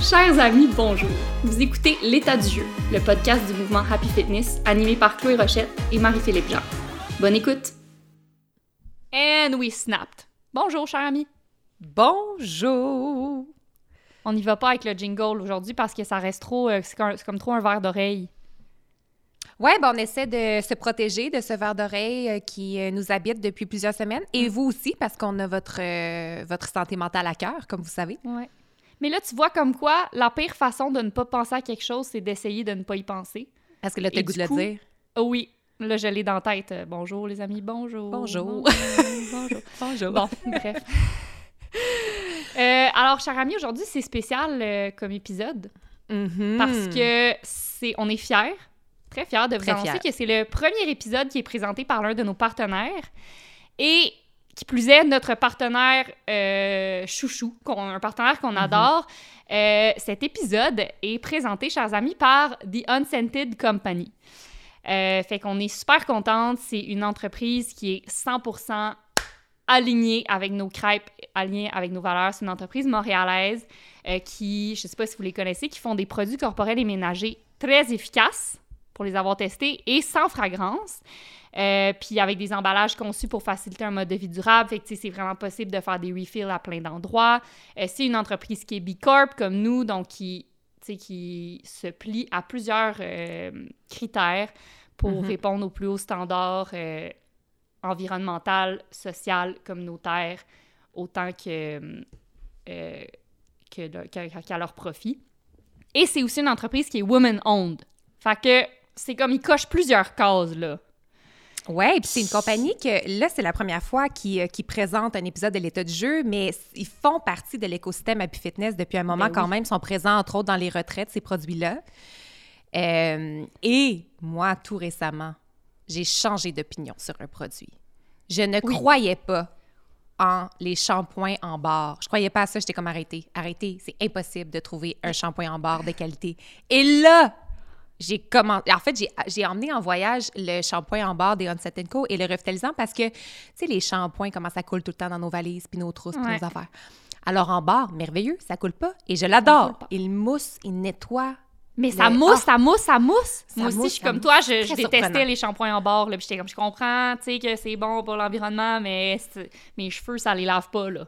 Chers amis, bonjour. Vous écoutez L'état du jeu, le podcast du mouvement Happy Fitness animé par Chloé Rochette et Marie-Philippe Jean. Bonne écoute. And we snapped. Bonjour, chers amis. Bonjour. On n'y va pas avec le jingle aujourd'hui parce que ça reste trop, euh, c'est comme, trop un verre d'oreille. Ouais, ben on essaie de se protéger de ce verre d'oreille euh, qui euh, nous habite depuis plusieurs semaines. Et vous aussi, parce qu'on a votre, euh, votre santé mentale à cœur, comme vous savez. Ouais. Mais là, tu vois comme quoi la pire façon de ne pas penser à quelque chose, c'est d'essayer de ne pas y penser. Parce que là, t'as le goût de le dire. Oh oui, là, je l'ai dans la tête. Euh, Bonjour, les amis, bonjour. Bonjour. bonjour. Bonjour. Bon, bref. Euh, alors, chers amis, aujourd'hui, c'est spécial euh, comme épisode Mhm. parce que c'est, on est fiers, très fiers de vous annoncer que c'est le premier épisode qui est présenté par l'un de nos partenaires et qui plus est notre partenaire euh, chouchou, un partenaire qu'on adore. Euh, cet épisode est présenté, chers amis, par The Unscented Company. Euh, fait qu'on est super contente. C'est une entreprise qui est 100% alignée avec nos crêpes, alignée avec nos valeurs. C'est une entreprise montréalaise qui, je sais pas si vous les connaissez, qui font des produits corporels et ménagers très efficaces pour les avoir testés et sans fragrance. Euh, puis avec des emballages conçus pour faciliter un mode de vie durable. Fait que, c'est vraiment possible de faire des refills à plein d'endroits. Euh, c'est une entreprise qui est B Corp comme nous, donc qui, qui se plie à plusieurs euh, critères pour Mhm. répondre aux plus hauts standards euh, environnemental, social, communautaire, autant que, le- qu'à leur profit. Et c'est aussi une entreprise qui est woman-owned. Fait que c'est comme ils cochent plusieurs cases, là. Ouais, puis c'est une compagnie que là, c'est la première fois qu'ils euh, qu'ils présentent un épisode de l'état du jeu, mais ils font partie de l'écosystème Happy Fitness depuis un moment Ben quand oui. même. Ils sont présents, entre autres, dans les retraites, ces produits-là. Euh, et moi, tout récemment, j'ai changé d'opinion sur un produit. Je ne Oui. croyais pas en les shampoings en barre. Je croyais pas à ça, j'étais comme arrêtée. Arrêtez, c'est impossible de trouver un shampoing en barre de qualité. Et là, j'ai commencé. En fait, j'ai- emmené en voyage le shampoing en barre des Onset Co et le revitalisant parce que, tu sais, les shampoings, comment ça coule tout le temps dans nos valises, puis nos trousses, puis Ouais. nos affaires. Alors, en barre, merveilleux, ça coule pas. Et je l'adore. Il mousse, il nettoie. Mais ça Le- mousse, Ah! ça mousse, ça mousse. Ça Moi aussi, je suis comme mousse. toi, je, détestais les shampoings en barre. Puis j'étais comme, je comprends, tu sais, que c'est bon pour l'environnement, mais mes cheveux, ça les lave pas, là.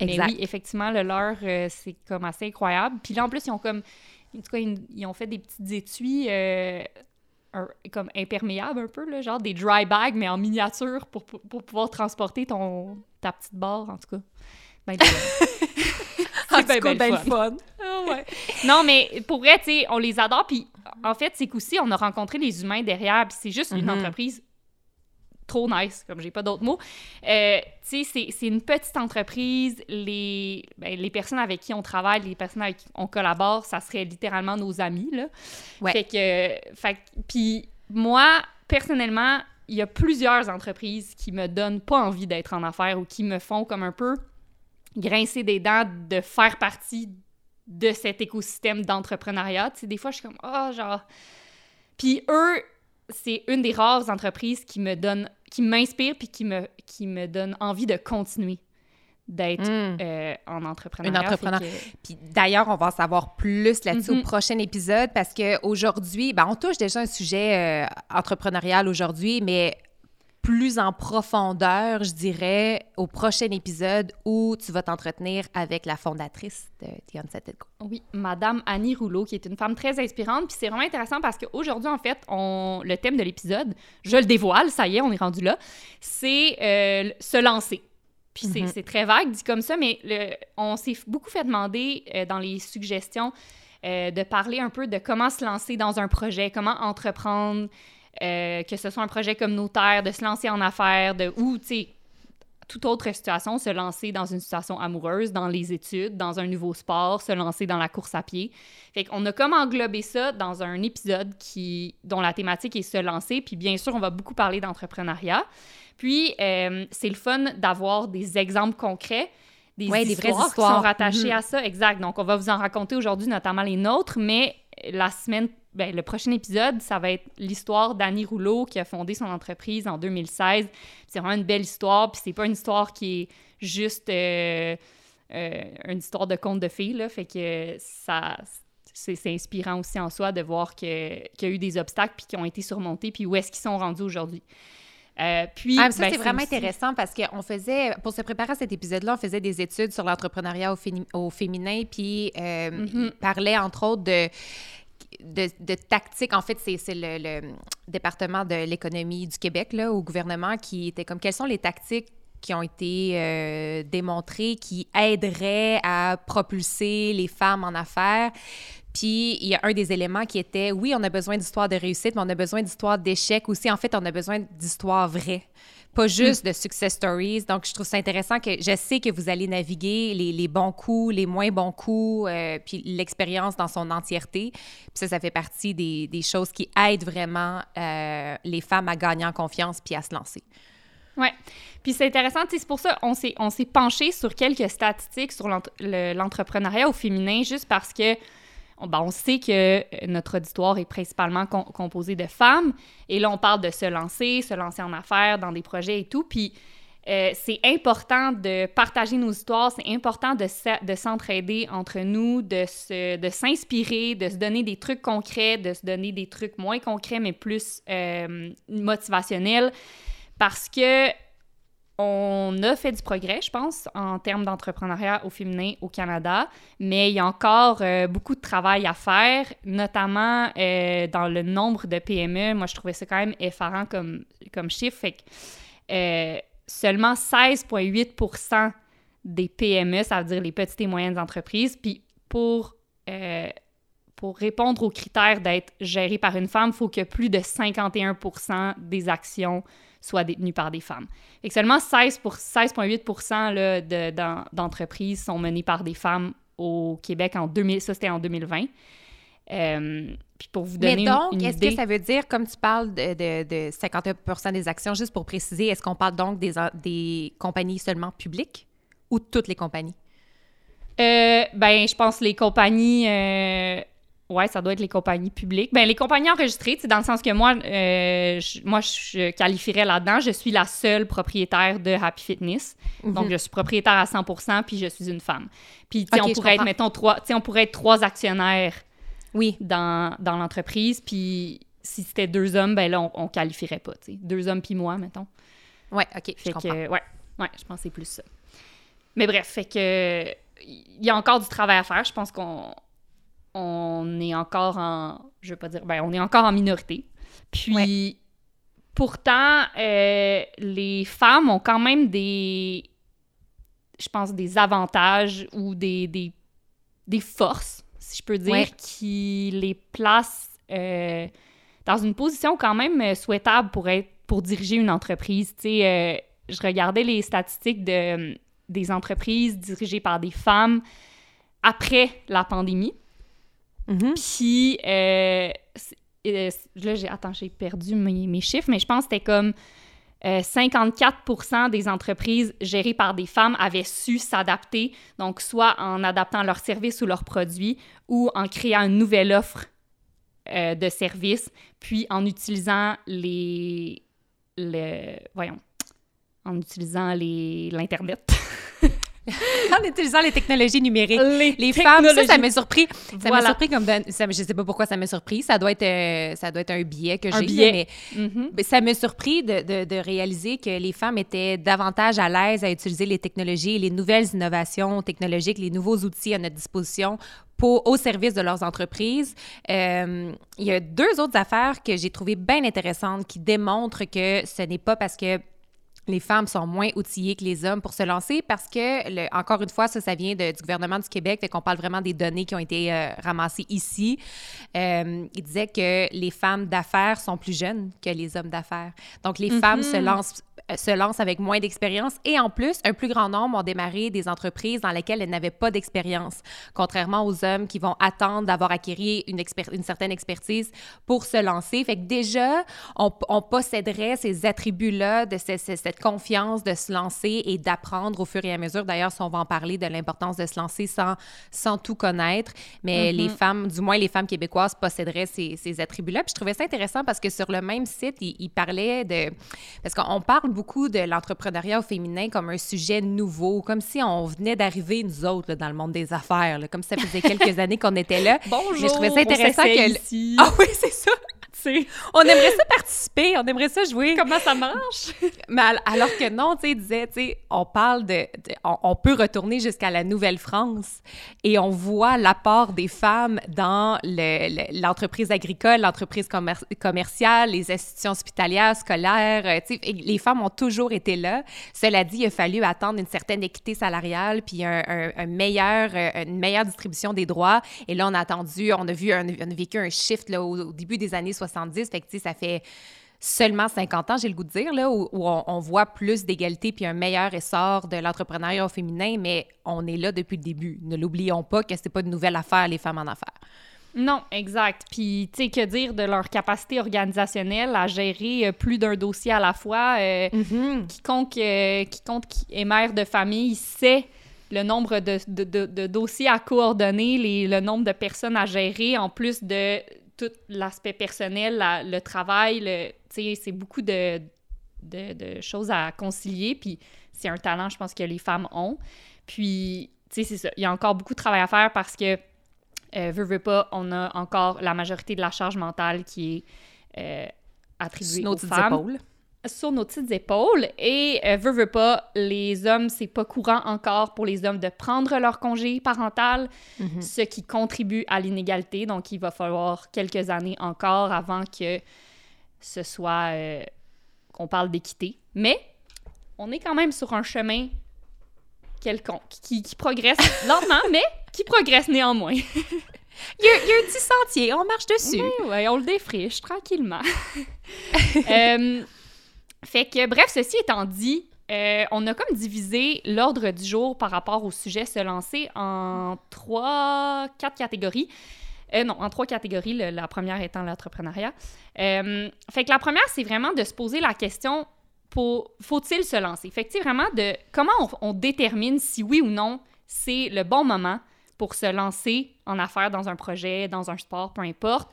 Exact. Mais oui, effectivement, le leur, euh, c'est comme assez incroyable. Puis là, en plus, ils ont comme, en tout cas, ils, ils ont fait des petites étuis euh, un- comme imperméables un peu, là, genre des dry bags, mais en miniature pour, pour, pour pouvoir transporter ton, ta petite barre, en tout cas. Ben, le fun. En ben, tout cas, ben le ben fun. Ah ouais. Non, mais pour vrai, tu sais, on les adore. Puis en fait, c'est qu'aussi, on a rencontré les humains derrière. Puis c'est juste une Mhm. entreprise trop nice, comme j'ai pas d'autres mots. Euh, tu sais, c'est- c'est une petite entreprise. Les, ben, les personnes avec qui on travaille, les personnes avec qui on collabore, ça serait littéralement nos amis, là. Ouais. Fait que... Fait, puis moi, personnellement, il y a plusieurs entreprises qui me donnent pas envie d'être en affaires ou qui me font comme un peu grincer des dents de faire partie de cet écosystème d'entrepreneuriat. Tu sais, des fois, je suis comme, ah, genre... Puis eux, c'est une des rares entreprises qui me donne, qui m'inspire puis qui me, qui me donne envie de continuer d'être Mm. euh, en entrepreneuriat. Une entrepreneur. Que- Puis d'ailleurs, on va en savoir plus là-dessus Mhm. au prochain épisode parce qu'aujourd'hui, ben, on touche déjà un sujet euh, entrepreneurial aujourd'hui, mais plus en profondeur, je dirais, au prochain épisode où tu vas t'entretenir avec la fondatrice de The Unsettled Co. Oui, Madame Annie Rouleau, qui est une femme très inspirante. Puis c'est vraiment intéressant parce qu'aujourd'hui, en fait, on... le thème de l'épisode, je le dévoile, ça y est, on est rendu là, c'est euh, se lancer. Puis c'est- Mhm. c'est très vague dit comme ça, mais le- on s'est beaucoup fait demander euh, dans les suggestions euh, de parler un peu de comment se lancer dans un projet, comment entreprendre, euh, que ce soit un projet communautaire, de se lancer en affaires, de ou, tu sais, toute autre situation, se lancer dans une situation amoureuse, dans les études, dans un nouveau sport, se lancer dans la course à pied. Fait qu'on a comme englobé ça dans un épisode qui, dont la thématique est se lancer. Puis bien sûr, on va beaucoup parler d'entrepreneuriat. Puis euh, c'est le fun d'avoir des exemples concrets, des, Ouais, des vraies histoires, qui histoires. sont rattachées Mhm. à ça. Exact. Donc on va vous en raconter aujourd'hui, notamment les nôtres, mais la semaine ben, le prochain épisode, ça va être l'histoire d'Annie Rouleau qui a fondé son entreprise en 2016. C'est vraiment une belle histoire, puis c'est pas une histoire qui est juste euh, une histoire de conte de filles, là, fait que ça, c'est inspirant aussi en soi de voir qu'il y a eu des obstacles puis qui ont été surmontés, puis où est-ce qu'ils sont rendus aujourd'hui. Euh, puis, ah, ça, ben, c'est vraiment intéressant parce qu'on faisait, pour se préparer à cet épisode-là, on faisait des études sur l'entrepreneuriat au, féminin, puis euh, mm-hmm. parlait entre autres de de, de tactique. En fait, c'est le, département de l'économie du Québec, au gouvernement, qui était comme quelles sont les tactiques qui ont été euh, démontrées qui aideraient à propulser les femmes en affaires? Puis il y a un des éléments qui était, oui, on a besoin d'histoires de réussite, mais on a besoin d'histoires d'échecs aussi. En fait, on a besoin d'histoires vraies pas juste de success stories. Donc, je trouve ça intéressant que je sais que vous allez naviguer les, les bons coups, les moins bons coups, euh, puis l'expérience dans son entièreté. Puis ça, ça fait partie des, des choses qui aident vraiment euh, les femmes à gagner en confiance puis à se lancer. Oui. Puis c'est intéressant, c'est pour ça on s'est on s'est penché sur quelques statistiques sur l'entrepreneuriat au féminin juste parce que ben, on sait que notre auditoire est principalement composé de femmes. Et là, on parle de se lancer, se lancer en affaires, dans des projets et tout. Puis euh, c'est important de partager nos histoires, c'est important de, de s'entraider entre nous, de, de s'inspirer, de se donner des trucs concrets, de se donner des trucs moins concrets, mais plus euh, motivationnels. Parce que on a fait du progrès, je pense, en termes d'entrepreneuriat au féminin au Canada, mais il y a encore euh, beaucoup de travail à faire, notamment euh, dans le nombre de PME. Moi, je trouvais ça quand même effarant comme, chiffre. Euh, seulement 16,8% des PME, ça veut dire les petites et moyennes entreprises, puis pour pour répondre aux critères d'être géré par une femme, il faut que plus de 51% des actions soient détenues par des femmes. Et que seulement 16,8% d'entreprises sont menées par des femmes au Québec en 2000, ça c'était en 2020. Euh, puis pour vous donner Mais donc, est-ce que ça veut dire, comme tu parles de, de, 51% des actions, juste pour préciser, est-ce qu'on parle donc des, des compagnies seulement publiques ou toutes les compagnies? Euh, ben, je pense les compagnies euh, Ouais, ça doit être les compagnies publiques. Ben, les compagnies enregistrées, c'est dans le sens que moi, euh, je, moi, je qualifierais là-dedans. Je suis la seule propriétaire de Happy Fitness. Donc, mhm. je suis propriétaire à 100% puis je suis une femme. Puis, on pourrait être, mettons, trois, on pourrait être trois actionnaires oui. dans, dans l'entreprise. Puis, si c'était deux hommes, ben là, on, on qualifierait pas, sais. Deux hommes puis moi, mettons. Ouais, OK, je comprends. ouais, ouais, je pense que c'est plus ça. Mais bref, fait que il y a encore du travail à faire. Je pense qu'on on est encore en. Je veux pas dire. Ben, on est encore en minorité. Puis, pourtant, euh, les femmes ont quand même des. Je pense des avantages ou des, des, forces, si je peux dire, qui les placent euh, dans une position quand même souhaitable pour, être, pour diriger une entreprise. Tu sais, euh, je regardais les statistiques de, des entreprises dirigées par des femmes après la pandémie. Mm-hmm. Puis, euh, euh, là, j'ai, attends, j'ai perdu mes, chiffres, mais je pense que c'était comme 54% euh, des entreprises gérées par des femmes avaient su s'adapter, donc soit en adaptant leurs services ou leurs produits ou en créant une nouvelle offre de services, puis en utilisant les, les voyons, en utilisant les, l'Internet. en utilisant les technologies numériques. Les, femmes, ça, ça m'a surpris. Ça m'a surpris comme... Ça, je sais pas pourquoi ça m'a surpris. Ça doit être, euh, ça doit être un biais que j'ai. Mais, mm-hmm. mais ça m'a surpris de, de, de, réaliser que les femmes étaient davantage à l'aise à utiliser les technologies, les nouvelles innovations technologiques, les nouveaux outils à notre disposition pour, au service de leurs entreprises. Euh, il y a deux autres affaires que j'ai trouvées bien intéressantes qui démontrent que ce n'est pas parce que les femmes sont moins outillées que les hommes pour se lancer parce que, encore une fois, ça, ça vient du gouvernement du Québec, fait qu'on parle vraiment des données qui ont été euh, ramassées ici. Euh, il disait que les femmes d'affaires sont plus jeunes que les hommes d'affaires. Donc, les femmes se mm-hmm. lancent se lancent avec moins d'expérience et en plus, un plus grand nombre ont démarré des entreprises dans lesquelles elles n'avaient pas d'expérience, contrairement aux hommes qui vont attendre d'avoir acquis une, une, certaine expertise pour se lancer. Fait que déjà, on, posséderait ces attributs-là de cette confiance de se lancer et d'apprendre au fur et à mesure. D'ailleurs, si on va en parler de l'importance de se lancer sans, sans tout connaître, mais mm-hmm. les femmes, du moins les femmes québécoises, posséderaient ces, ces attributs-là. Puis je trouvais ça intéressant parce que sur le même site, il, il parlait de... Parce qu'on parle beaucoup de l'entrepreneuriat au féminin comme un sujet nouveau, comme si on venait d'arriver, nous autres, là, dans le monde des affaires, là, comme si ça faisait quelques années qu'on était là. Bonjour, Mais je trouvais ça intéressant on que... ici. Ah oui, c'est ça! On aimerait ça participer, on aimerait ça jouer. Comment ça marche? Mais al- alors que non, tu sais, disait, tu sais, on parle de, de- on, on peut retourner jusqu'à la Nouvelle-France et on voit l'apport des femmes dans le- le- l'entreprise agricole, l'entreprise commer- commerciale, les institutions hospitalières, scolaires, euh, tu sais, les femmes ont toujours été là. Cela dit, il a fallu attendre une certaine équité salariale puis un, un- un meilleur, euh, une meilleure distribution des droits. Et là, on a attendu, on a vu, un- on a vécu un shift là, au, au début des années 70. Fait que, ça fait seulement 50 ans, j'ai le goût de dire, là, où, où on, on voit plus d'égalité puis un meilleur essor de l'entrepreneuriat féminin, mais on est là depuis le début. Ne l'oublions pas que c'est pas une nouvelle affaire, les femmes en affaires. Non, exact. Puis, tu sais, que dire de leur capacité organisationnelle à gérer euh, plus d'un dossier à la fois? euh, quiconque, euh, quiconque qui est mère de famille sait le nombre de, de- de- de dossiers à coordonner, les, le nombre de personnes à gérer, en plus de tout l'aspect personnel, la- le travail. le- c'est beaucoup de, de, de choses à concilier. Puis, c'est un talent, je pense, que les femmes ont. Puis, tu sais, c'est ça. Il y a encore beaucoup de travail à faire parce que, euh, veut, veut pas, on a encore la majorité de la charge mentale qui est euh, attribuée Sur nos aux femmes épaules. Sur nos petites épaules. Et euh, veut, veut pas, les hommes, c'est pas courant encore pour les hommes de prendre leur congé parental, Mhm. ce qui contribue à l'inégalité. Donc, il va falloir quelques années encore avant que ce soit euh, qu'on parle d'équité. Mais on est quand même sur un chemin quelconque qui, qui progresse lentement, mais qui progresse néanmoins. Il y, a, il y a un petit sentier, on marche dessus. Oui, ouais, on le défriche tranquillement. Euh, fait que, bref, ceci étant dit, euh, on a comme divisé l'ordre du jour par rapport au sujet se lancer en trois, quatre catégories. Euh, non, en trois catégories, la première étant l'entrepreneuriat. Euh, fait que la première, c'est vraiment de se poser la question faut-il se lancer? Fait de comment on, on détermine si oui ou non c'est le bon moment pour se lancer en affaires dans un projet, dans un sport, peu importe.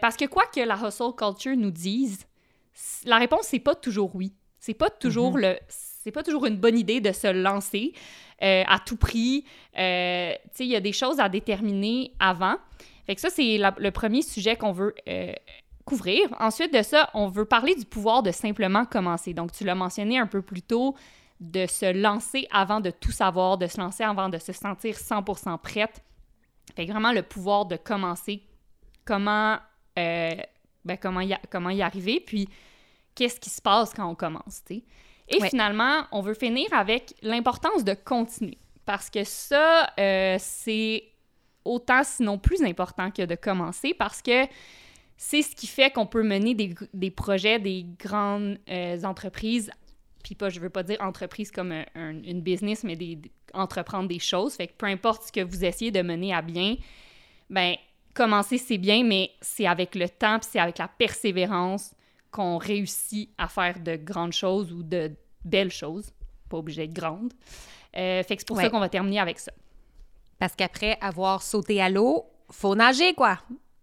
Parce que quoi que la hustle culture nous dise, la réponse, c'est pas toujours oui. C'est pas toujours le... C'est pas toujours une bonne idée de se lancer euh, à tout prix. Euh, tu sais, il y a des choses à déterminer avant. Fait que ça, c'est le premier sujet qu'on veut euh, couvrir. Ensuite de ça, on veut parler du pouvoir de simplement commencer. Donc, tu l'as mentionné un peu plus tôt, de se lancer avant de tout savoir, de se lancer avant de se sentir 100% prête. Fait que vraiment le pouvoir de commencer, comment, ben, comment, y, a- comment y arriver, puis qu'est-ce qui se passe quand on commence, tu sais. Et Ouais. finalement, on veut finir avec l'importance de continuer. Parce que ça, euh, c'est autant, sinon plus important que de commencer, parce que c'est ce qui fait qu'on peut mener des, projets, des grandes euh, entreprises, puis pas, je veux pas dire entreprise comme un- un- une business, mais des, des- entreprendre des choses. Fait que peu importe ce que vous essayez de mener à bien, ben commencer c'est bien, mais c'est avec le temps, puis c'est avec la persévérance qu'on réussit à faire de grandes choses ou de belles choses, pas obligé d'être grandes. Euh, fait que c'est pour ça qu'on va terminer avec ça. Parce qu'après avoir sauté à l'eau, faut nager, quoi.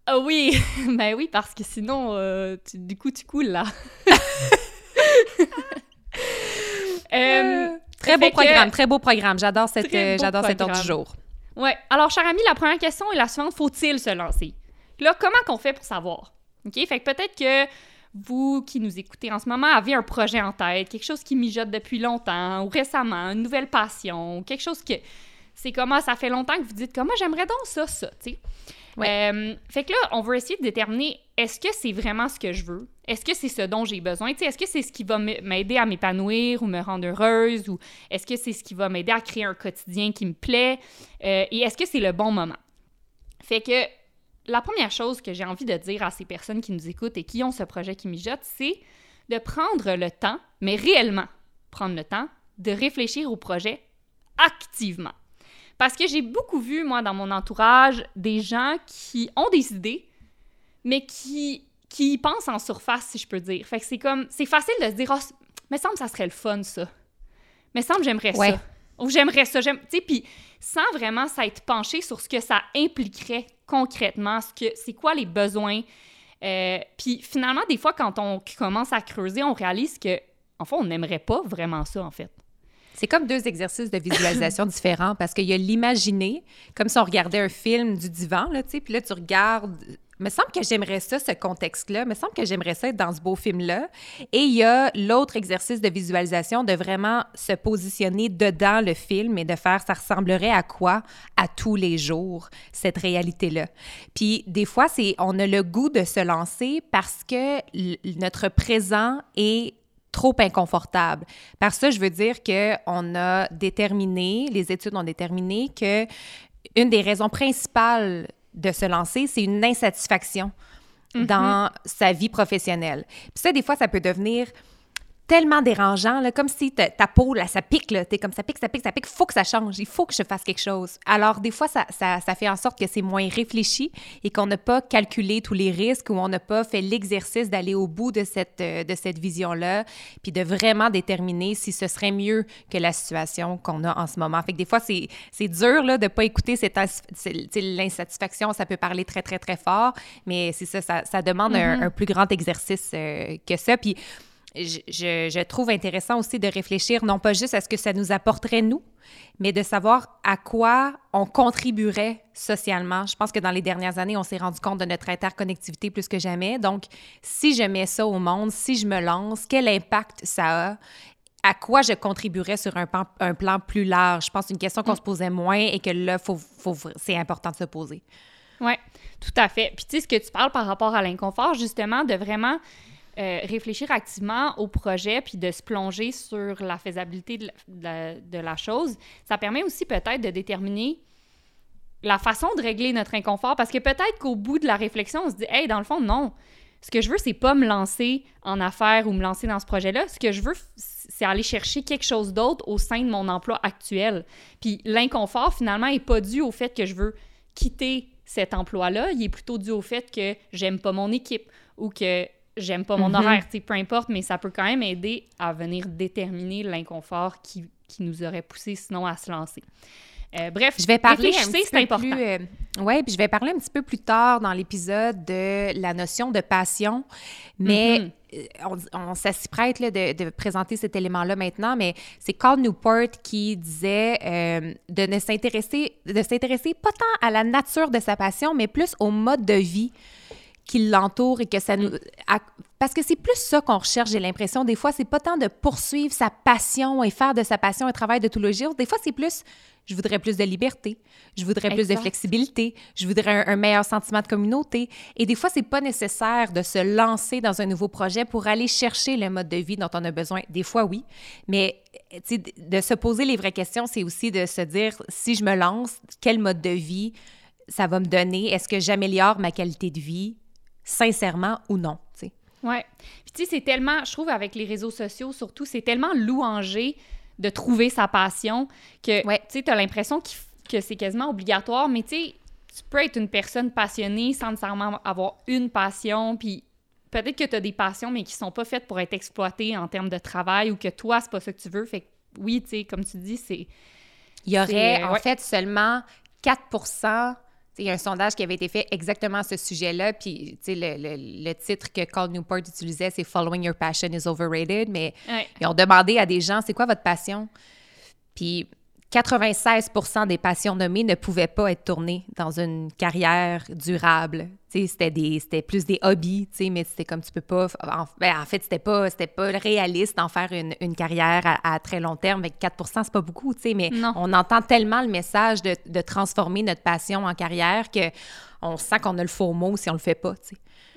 Ah oui, ben oui, parce que sinon, euh, tu- du coup, tu coules là. Euh, Très beau que- programme, très beau programme. J'adore cette, j'adore cet ordre du jour. Ouais. Alors, cher ami, la première question est la suivante faut-il se lancer? Là, comment qu'on fait pour savoir? Ok? Fait que peut-être que vous qui nous écoutez en ce moment avez un projet en tête, quelque chose qui mijote depuis longtemps ou récemment, une nouvelle passion, quelque chose que c'est comment ça fait longtemps que vous dites comment j'aimerais donc ça, ça, tu sais. Ouais. Euh, fait que là, on veut essayer de déterminer est-ce que c'est vraiment ce que je veux? Est-ce que c'est ce dont j'ai besoin? Est-ce que c'est ce qui va m'aider à m'épanouir ou me rendre heureuse? Ou est-ce que c'est ce qui va m'aider à créer un quotidien qui me plaît? Euh, et est-ce que c'est le bon moment? Fait que la première chose que j'ai envie de dire à ces personnes qui nous écoutent et qui ont ce projet qui mijote, c'est de prendre le temps, mais réellement prendre le temps, de réfléchir au projet activement. Parce que j'ai beaucoup vu, moi, dans mon entourage, des gens qui ont des idées, mais qui, qui y pensent en surface, si je peux dire. Fait que c'est comme, c'est facile de se dire, oh, mais semble ça serait le fun, ça. Mais semble j'aimerais Ouais. ça. Ou j'aimerais ça, j'aime, tu sais, puis sans vraiment s'être penché sur ce que ça impliquerait concrètement, ce que, c'est quoi les besoins. Euh, puis finalement, des fois, quand on commence à creuser, on réalise que en fait, on n'aimerait pas vraiment ça, en fait. C'est comme deux exercices de visualisation différents parce qu'il y a l'imaginer, comme si on regardait un film du divan, là, tu sais, puis là, tu regardes me semble que j'aimerais ça, ce contexte-là. me semble que j'aimerais ça être dans ce beau film-là. Et il y a l'autre exercice de visualisation de vraiment se positionner dedans le film et de faire ça ressemblerait à quoi à tous les jours, cette réalité-là. Puis des fois, c'est on a le goût de se lancer parce que notre présent est trop inconfortable. Par ça, je veux dire qu'on a déterminé, les études ont déterminé que une des raisons principales de se lancer, c'est une insatisfaction mm-hmm. dans sa vie professionnelle. Puis ça, des fois, ça peut devenir tellement dérangeant, là, comme si ta, peau, là, ça pique, là, t'es comme ça pique, ça pique, ça pique, il faut que ça change, il faut que je fasse quelque chose. Alors, des fois, ça, ça, ça fait en sorte que c'est moins réfléchi et qu'on n'a pas calculé tous les risques ou on n'a pas fait l'exercice d'aller au bout de cette, euh, de cette vision-là, puis de vraiment déterminer si ce serait mieux que la situation qu'on a en ce moment. Fait que des fois, c'est, c'est dur, là, de pas écouter cette, l'insatisfaction, ça peut parler très, très, très fort, mais c'est ça, ça, ça demande un, mm-hmm. un, plus grand exercice euh, que ça. Puis, je, trouve intéressant aussi de réfléchir non pas juste à ce que ça nous apporterait nous, mais de savoir à quoi on contribuerait socialement. Je pense que dans les dernières années, on s'est rendu compte de notre interconnectivité plus que jamais. Donc, si je mets ça au monde, si je me lance, quel impact ça a? À quoi je contribuerais sur un, plan, un plan plus large? Je pense que c'est une question qu'on mm. se posait moins et que là, faut, faut, c'est important de se poser. Oui, tout à fait. Puis tu sais, ce que tu parles par rapport à l'inconfort, justement, de vraiment euh, réfléchir activement au projet puis de se plonger sur la faisabilité de la, chose, ça permet aussi peut-être de déterminer la façon de régler notre inconfort parce que peut-être qu'au bout de la réflexion, on se dit, hey, dans le fond, non. Ce que je veux, c'est pas me lancer en affaires ou me lancer dans ce projet-là. Ce que je veux, c'est aller chercher quelque chose d'autre au sein de mon emploi actuel. Puis l'inconfort, finalement, est pas dû au fait que je veux quitter cet emploi-là. Il est plutôt dû au fait que j'aime pas mon équipe ou que j'aime pas mon mm-hmm. horaire, peu importe, mais ça peut quand même aider à venir déterminer l'inconfort qui, qui, nous aurait poussé sinon à se lancer. Euh, bref, je vais parler un petit peu important. Plus, euh, ouais, puis je vais parler un petit peu plus tard dans l'épisode de la notion de passion, mais mm-hmm. euh, on, ça s'y prête là, de, de, présenter cet élément-là maintenant, mais c'est Carl Newport qui disait de ne s'intéresser, de s'intéresser pas tant à la nature de sa passion, mais plus au mode de vie qui l'entoure et que ça nous... parce que c'est plus ça qu'on recherche, j'ai l'impression. Des fois, c'est pas tant de poursuivre sa passion et faire de sa passion un travail de tous les jours. Des fois, c'est plus, je voudrais plus de liberté, je voudrais plus de flexibilité, je voudrais un, meilleur sentiment de communauté. Et des fois, c'est pas nécessaire de se lancer dans un nouveau projet pour aller chercher le mode de vie dont on a besoin. Des fois, oui. Mais de se poser les vraies questions, c'est aussi de se dire, si je me lance, quel mode de vie ça va me donner? Est-ce que j'améliore ma qualité de vie? Sincèrement ou non, tu sais. Ouais. Puis tu sais, c'est tellement, je trouve, avec les réseaux sociaux surtout, c'est tellement louangé de trouver sa passion que, tu sais, t'as l'impression que c'est quasiment obligatoire, mais tu sais, tu peux être une personne passionnée sans nécessairement avoir une passion, puis peut-être que tu as des passions, mais qui sont pas faites pour être exploitées en termes de travail ou que toi, c'est pas ça que tu veux. Fait que oui, tu sais, comme tu dis, c'est... Il y aurait, en fait, seulement 4 il y a un sondage qui avait été fait exactement à ce sujet-là, puis le, le, le, titre que Carl Newport utilisait, c'est Following Your Passion is Overrated, mais ils ont demandé à des gens, c'est quoi votre passion? Puis 96% des passions nommées ne pouvaient pas être tournées dans une carrière durable. C'était plus des hobbies, mais c'était comme tu peux pas en, ben, en fait c'était pas pas réaliste d'en faire une, une carrière à, très long terme avec 4 c'est pas beaucoup, mais on entend tellement le message de, de, transformer notre passion en carrière que on sent qu'on a le faux mot si on le fait pas.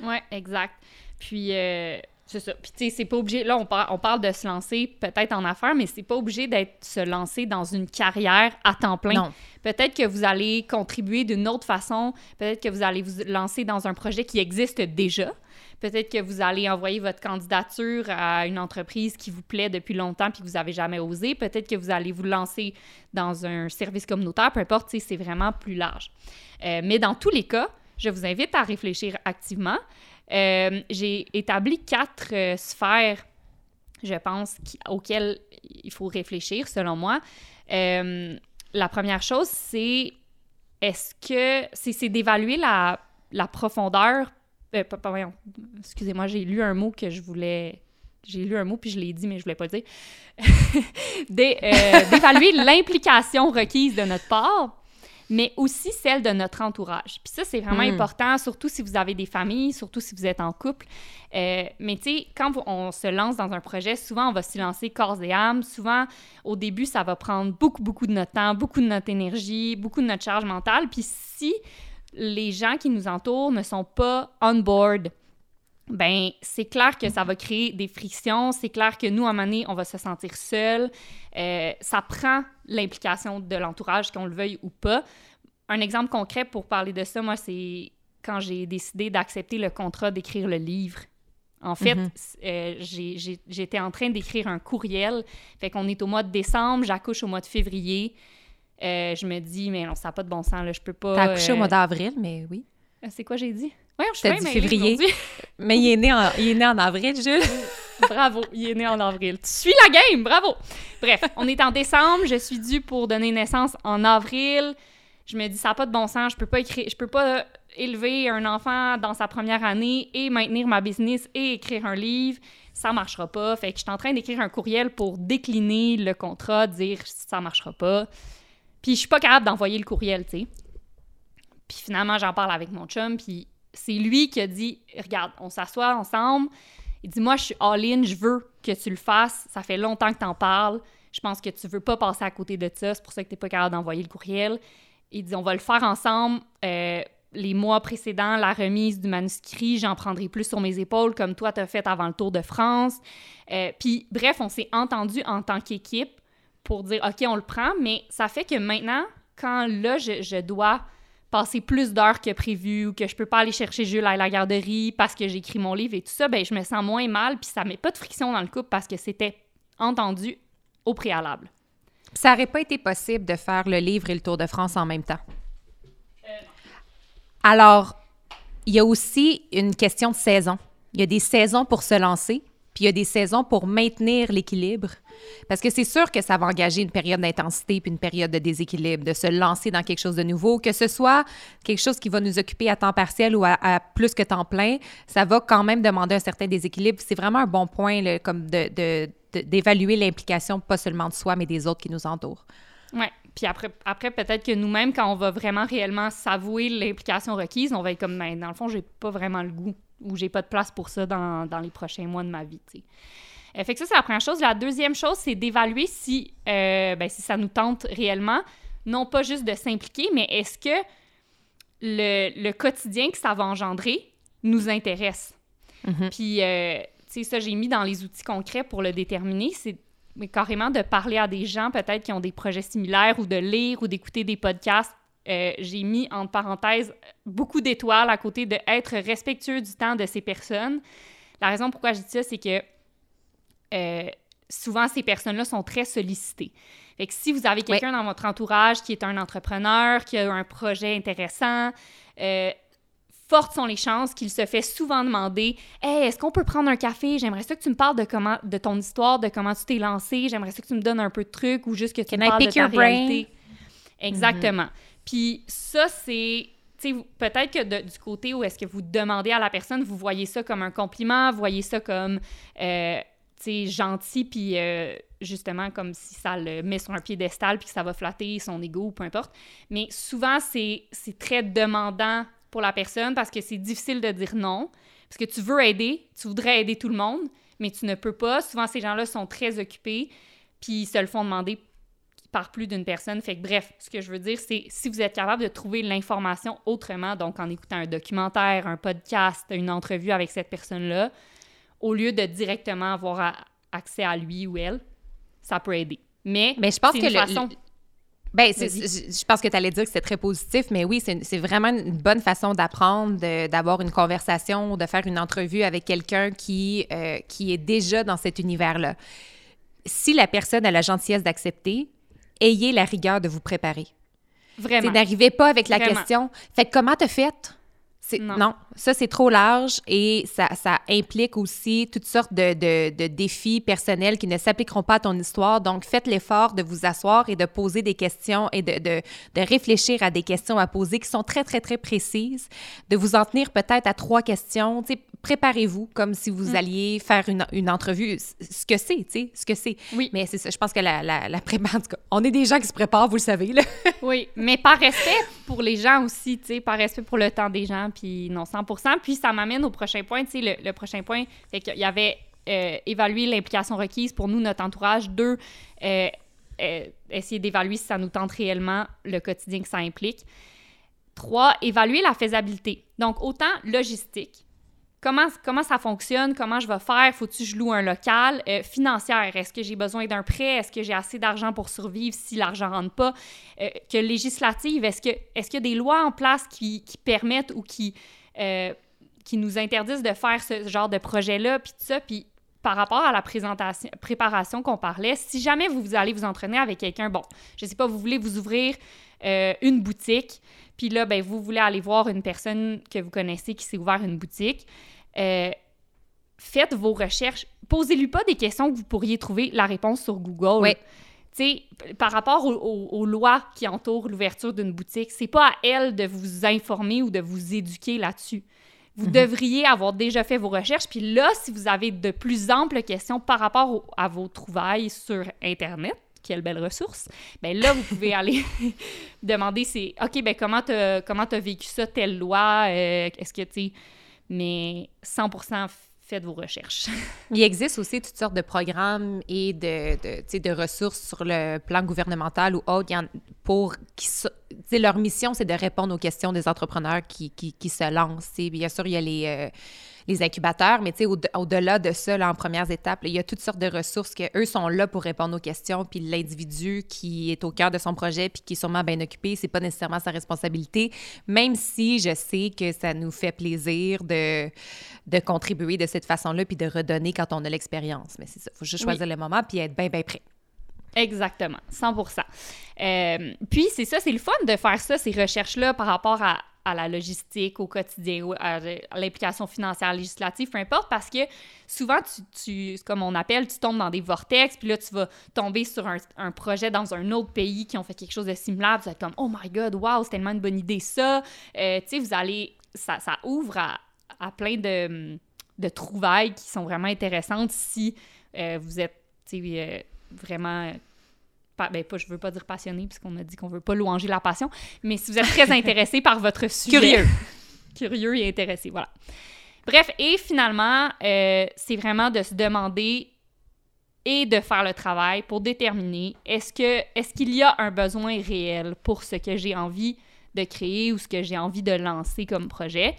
Ouais, exact. Puis euh, c'est ça. Puis, tu sais, c'est pas obligé. Là, on, on parle de se lancer peut-être en affaires, mais c'est pas obligé d'être se lancer dans une carrière à temps plein. Peut-être que vous allez contribuer d'une autre façon. Peut-être que vous allez vous lancer dans un projet qui existe déjà. Peut-être que vous allez envoyer votre candidature à une entreprise qui vous plaît depuis longtemps puis que vous n'avez jamais osé. Peut-être que vous allez vous lancer dans un service communautaire. Peu importe, c'est vraiment plus large. Euh, mais dans tous les cas, je vous invite à réfléchir activement. Euh, j'ai établi quatre euh, sphères, je pense, auxquelles il faut réfléchir, selon moi. Euh, la première chose, c'est est-ce que c'est d'évaluer la, la, profondeur. excusez-moi, j'ai lu un mot que je voulais j'ai lu un mot puis je l'ai dit, mais je voulais pas le dire. D'évaluer l'implication requise de notre part, mais aussi celle de notre entourage. Puis ça, c'est vraiment Hmm. important, surtout si vous avez des familles, surtout si vous êtes en couple. Euh, mais tu sais, quand on se lance dans un projet, souvent, on va s'y lancer corps et âme. Souvent, au début, ça va prendre beaucoup, beaucoup de notre temps, beaucoup de notre énergie, beaucoup de notre charge mentale. Puis si les gens qui nous entourent ne sont pas on board, ben c'est clair que ça va créer des frictions. C'est clair que nous, à un moment donné, on va se sentir seul. Euh, ça prend l'implication de l'entourage, qu'on le veuille ou pas. Un exemple concret pour parler de ça, moi, c'est quand j'ai décidé d'accepter le contrat d'écrire le livre. En fait, Mhm. euh, j'étais en train d'écrire un courriel. Fait qu'on est au mois de décembre, j'accouche au mois de février. Euh, je me dis, mais non, ça n'a pas de bon sens, là, je peux pas... T'as accouché au mois d'avril, mais oui. C'est quoi j'ai dit? Ouais, je suis dit février. Mais il est né en, il est né en avril, Jules. bravo, il est né en avril. Tu suis la game, bravo! Bref, on est en décembre, je suis due pour donner naissance en avril. Je me dis, ça n'a pas de bon sens, je peux pas écrire, je peux pas élever un enfant dans sa première année et maintenir ma business et écrire un livre. Ça marchera pas. Fait que je suis en train d'écrire un courriel pour décliner le contrat, dire ça marchera pas. Puis je suis pas capable d'envoyer le courriel, tu sais. Puis finalement, j'en parle avec mon chum, puis c'est lui qui a dit Regarde, on s'assoit ensemble. Il dit Moi, je suis all-in, je veux que tu le fasses. Ça fait longtemps que tu en parles. Je pense que tu veux pas passer à côté de ça. C'est pour ça que tu n'es pas capable d'envoyer le courriel. Il dit On va le faire ensemble. Euh, les mois précédents, la remise du manuscrit, j'en prendrai plus sur mes épaules, comme toi, tu as fait avant le Tour de France. Euh, puis, bref, on s'est entendu en tant qu'équipe pour dire OK, on le prend, mais ça fait que maintenant, quand là, je dois passer plus d'heures que prévu ou que je peux pas aller chercher Jules à la garderie parce que j'écris mon livre et tout ça, ben je me sens moins mal puis ça met pas de friction dans le couple parce que c'était entendu au préalable. Ça aurait pas été possible de faire le livre et le Tour de France en même temps? Alors, il y a aussi une question de saison. Il y a des saisons pour se lancer, il y a des saisons pour maintenir l'équilibre. Parce que c'est sûr que ça va engager une période d'intensité puis une période de déséquilibre, de se lancer dans quelque chose de nouveau, que ce soit quelque chose qui va nous occuper à temps partiel ou à, plus que temps plein, ça va quand même demander un certain déséquilibre. C'est vraiment un bon point comme de- d'évaluer l'implication pas seulement de soi, mais des autres qui nous entourent. Ouais. Puis après, après peut-être que nous-mêmes, quand on va vraiment réellement s'avouer l'implication requise, on va être comme, ben, dans le fond, j'ai pas vraiment le goût ou j'ai pas de place pour ça dans, dans les prochains mois de ma vie, tu sais. Euh, fait que ça, c'est la première chose. La deuxième chose, c'est d'évaluer si, euh, ben, si ça nous tente réellement, non pas juste de s'impliquer, mais est-ce que le, le quotidien que ça va engendrer nous intéresse? Mhm. Puis, euh, tu sais, ça, j'ai mis dans les outils concrets pour le déterminer. C'est mais carrément de parler à des gens peut-être qui ont des projets similaires ou de lire ou d'écouter des podcasts. Euh, j'ai mis entre parenthèses beaucoup d'étoiles à côté de être respectueux du temps de ces personnes. La raison pourquoi je dis ça, c'est que euh, souvent ces personnes-là sont très sollicitées. Fait que si vous avez quelqu'un dans votre entourage qui est un entrepreneur, qui a un projet intéressant, euh, fortes sont les chances qu'il se fait souvent demander Hey, est-ce qu'on peut prendre un café? J'aimerais ça que tu me parles de comment de ton histoire, de comment tu t'es lancé. J'aimerais ça que tu me donnes un peu de trucs ou juste que tu Can me I parles de pick ta your brain? réalité. Exactement. Puis ça, c'est peut-être que du côté où est-ce que vous demandez à la personne, vous voyez ça comme un compliment, vous voyez ça comme euh, gentil, puis euh, justement comme si ça le met sur un piédestal, puis que ça va flatter son ego ou peu importe. Mais souvent, c'est très demandant pour la personne parce que c'est difficile de dire non. Parce que tu veux aider, tu voudrais aider tout le monde, mais tu ne peux pas. Souvent, ces gens-là sont très occupés, puis ils se le font demander par plus d'une personne. Fait que bref, ce que je veux dire, c'est si vous êtes capable de trouver l'information autrement, donc en écoutant un documentaire, un podcast, une entrevue avec cette personne-là, au lieu de directement avoir accès à lui ou elle, ça peut aider. Mais, Mais je pense c'est que façon... le- Ben, c'est- je pense que tu allais dire que c'était très positif, mais oui, c'est c'est vraiment une bonne façon d'apprendre, d'avoir une conversation, de faire une entrevue avec quelqu'un qui, euh, qui est déjà dans cet univers-là. Si la personne a la gentillesse d'accepter, ayez la rigueur de vous préparer. Vraiment. N'arrivez pas avec la Vraiment. question. Fait que comment t'as fait? C'est- Non. Non. Ça, c'est trop large et ça, ça implique aussi toutes sortes de, de, de défis personnels qui ne s'appliqueront pas à ton histoire. Donc, faites l'effort de vous asseoir et de poser des questions et de, réfléchir à des questions à poser qui sont très, très, très précises. De vous en tenir peut-être à trois questions. Préparez-vous comme si vous Mm. alliez faire une, une entrevue, ce que c'est, tu sais, ce que c'est. Oui. Mais c'est ça, je pense que la, la, la prépa, en tout cas, on est des gens qui se préparent, vous le savez, là. Oui, mais par respect pour les gens aussi, tu sais, par respect pour le temps des gens, puis non, 100 Puis ça m'amène au prochain point, tu sais, le, prochain point, c'est qu'il y avait euh, évalué l'implication requise pour nous, notre entourage. Deux, euh, euh, essayer d'évaluer si ça nous tente réellement le quotidien que ça implique. Trois, évaluer la faisabilité. Donc, autant logistique, Comment, comment ça fonctionne? Comment je vais faire? Faut-tu que je loue un local? Euh, financière, est-ce que j'ai besoin d'un prêt? Est-ce que j'ai assez d'argent pour survivre si l'argent rentre pas? Que législative, est-ce que est-ce qu'il y a des lois en place qui permettent ou qui, euh, qui nous interdisent de faire ce genre de projet-là, puis tout ça? Puis par rapport à la présentation, préparation qu'on parlait, si jamais vous, vous allez vous entraîner avec quelqu'un, bon, je sais pas, vous voulez vous ouvrir euh, une boutique, puis là, ben, vous voulez aller voir une personne que vous connaissez qui s'est ouvert une boutique, euh, faites vos recherches. Posez-lui pas des questions que vous pourriez trouver la réponse sur Google. Oui. Tu sais, par rapport aux, lois qui entourent l'ouverture d'une boutique, c'est pas à elle de vous informer ou de vous éduquer là-dessus. Vous Mhm. devriez avoir déjà fait vos recherches. Puis là, si vous avez de plus amples questions par rapport au- à vos trouvailles sur Internet, quelle belle ressource, ben là, vous pouvez aller demander, c'est, OK, ben comment t'as comment t'as vécu ça, telle loi, euh, est-ce que, tu sais, mais 100 faites vos recherches. Il existe aussi toutes sortes de programmes et de, de, de ressources sur le plan gouvernemental ou autre. Pour qui leur mission, c'est de répondre aux questions des entrepreneurs qui, qui, se lancent. Bien sûr, il y a les, euh, les incubateurs, mais tu sais, au- au-delà de ça, là, en premières étapes, là, il y a toutes sortes de ressources que eux sont là pour répondre aux questions. Puis l'individu qui est au cœur de son projet puis qui est sûrement bien occupé, c'est pas nécessairement sa responsabilité, même si je sais que ça nous fait plaisir de, de contribuer de cette façon-là puis de redonner quand on a l'expérience. Mais c'est ça, faut juste Oui. choisir le moment puis être bien, bien prêt. Exactement, 100 Euh, Puis, c'est ça, c'est le fun de faire ça, ces recherches-là, par rapport à, à la logistique au quotidien, à, l'implication financière législative, peu importe, parce que souvent, tu, comme on appelle, tu tombes dans des vortex, puis là, tu vas tomber sur un, projet dans un autre pays qui ont fait quelque chose de similaire, puis tu vas être comme « Oh my God, wow, c'est tellement une bonne idée, ça! Euh, Tu sais, vous allez... Ça, ouvre à, plein de, trouvailles qui sont vraiment intéressantes si euh, vous êtes, euh, vraiment ben pas, je veux pas dire passionné, puisqu'on a dit qu'on veut pas louanger la passion, mais si vous êtes très intéressé par votre sujet. Curieux. Curieux et intéressé, voilà. Bref, et finalement, euh, c'est vraiment de se demander et de faire le travail pour déterminer est-ce que est-ce qu'il y a un besoin réel pour ce que j'ai envie de créer ou ce que j'ai envie de lancer comme projet.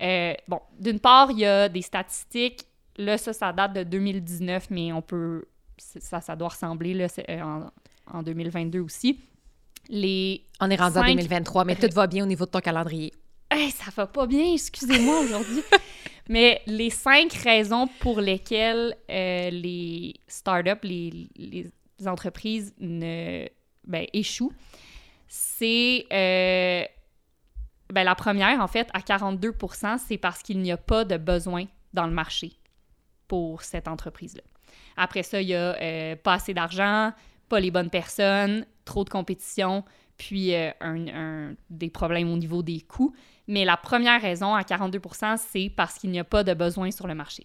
Euh, bon, d'une part, il y a des statistiques. Là, ça, ça date de 2019, mais on peut ça, ça doit ressembler là, euh, en, en 2022 aussi. Les... On est rendu en Cinq- 2023, mais tout va bien au niveau de ton calendrier. Hey, ça va pas bien, excusez-moi aujourd'hui. Mais les cinq raisons pour lesquelles euh, les startups, les, les entreprises ne, ben, échouent, c'est... euh, ben, la première, en fait, à 42 c'est parce qu'il n'y a pas de besoin dans le marché pour cette entreprise-là. Après ça, il y a euh, pas assez d'argent, pas les bonnes personnes, trop de compétition, puis euh, un- un- des problèmes au niveau des coûts. Mais la première raison, à 42 c'est parce qu'il n'y a pas de besoin sur le marché.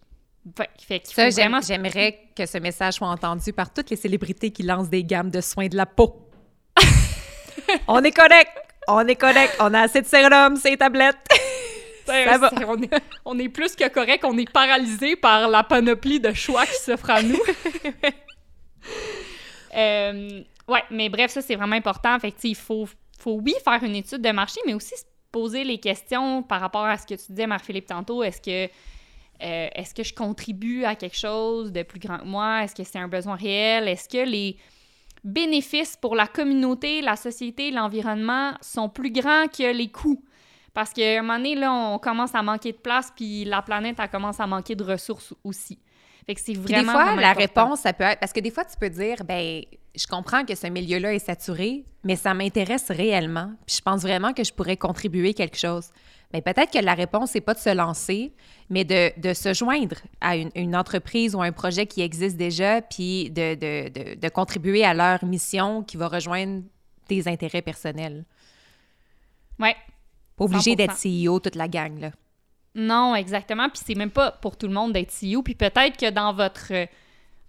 Fait, fait qu'il Ça, vraiment... j'aimerais que ce message soit entendu par toutes les célébrités qui lancent des gammes de soins de la peau. on est correct! On est correct! On a assez de sérum, ces tablettes! Ça va. On est, on est plus que correct, on est paralysé par la panoplie de choix qui s'offrent à nous. Euh, ouais, mais bref, ça c'est vraiment important. Fait il faut, faut, oui, faire une étude de marché, mais aussi se poser les questions par rapport à ce que tu disais, Marc-Philippe, tantôt. Est-ce que, euh, est-ce que je contribue à quelque chose de plus grand que moi? Est-ce que c'est un besoin réel? Est-ce que les bénéfices pour la communauté, la société, l'environnement sont plus grands que les coûts? Parce qu'à un moment donné, là, on commence à manquer de place, puis la planète, elle commence à manquer de ressources aussi. Fait que c'est Puis vraiment. des fois, vraiment la important. réponse, ça peut être. Parce que des fois, tu peux dire, ben, je comprends que ce milieu-là est saturé, mais ça m'intéresse réellement. Puis je pense vraiment que je pourrais contribuer quelque chose. Mais peut-être que la réponse, c'est pas de se lancer, mais de, de se joindre à une, une, entreprise ou un projet qui existe déjà, puis de, de, de, contribuer à leur mission qui va rejoindre tes intérêts personnels. Ouais. Pas obligé d'être CEO, toute la gang, là. Non, exactement. Puis c'est même pas pour tout le monde d'être CEO. Puis peut-être que dans votre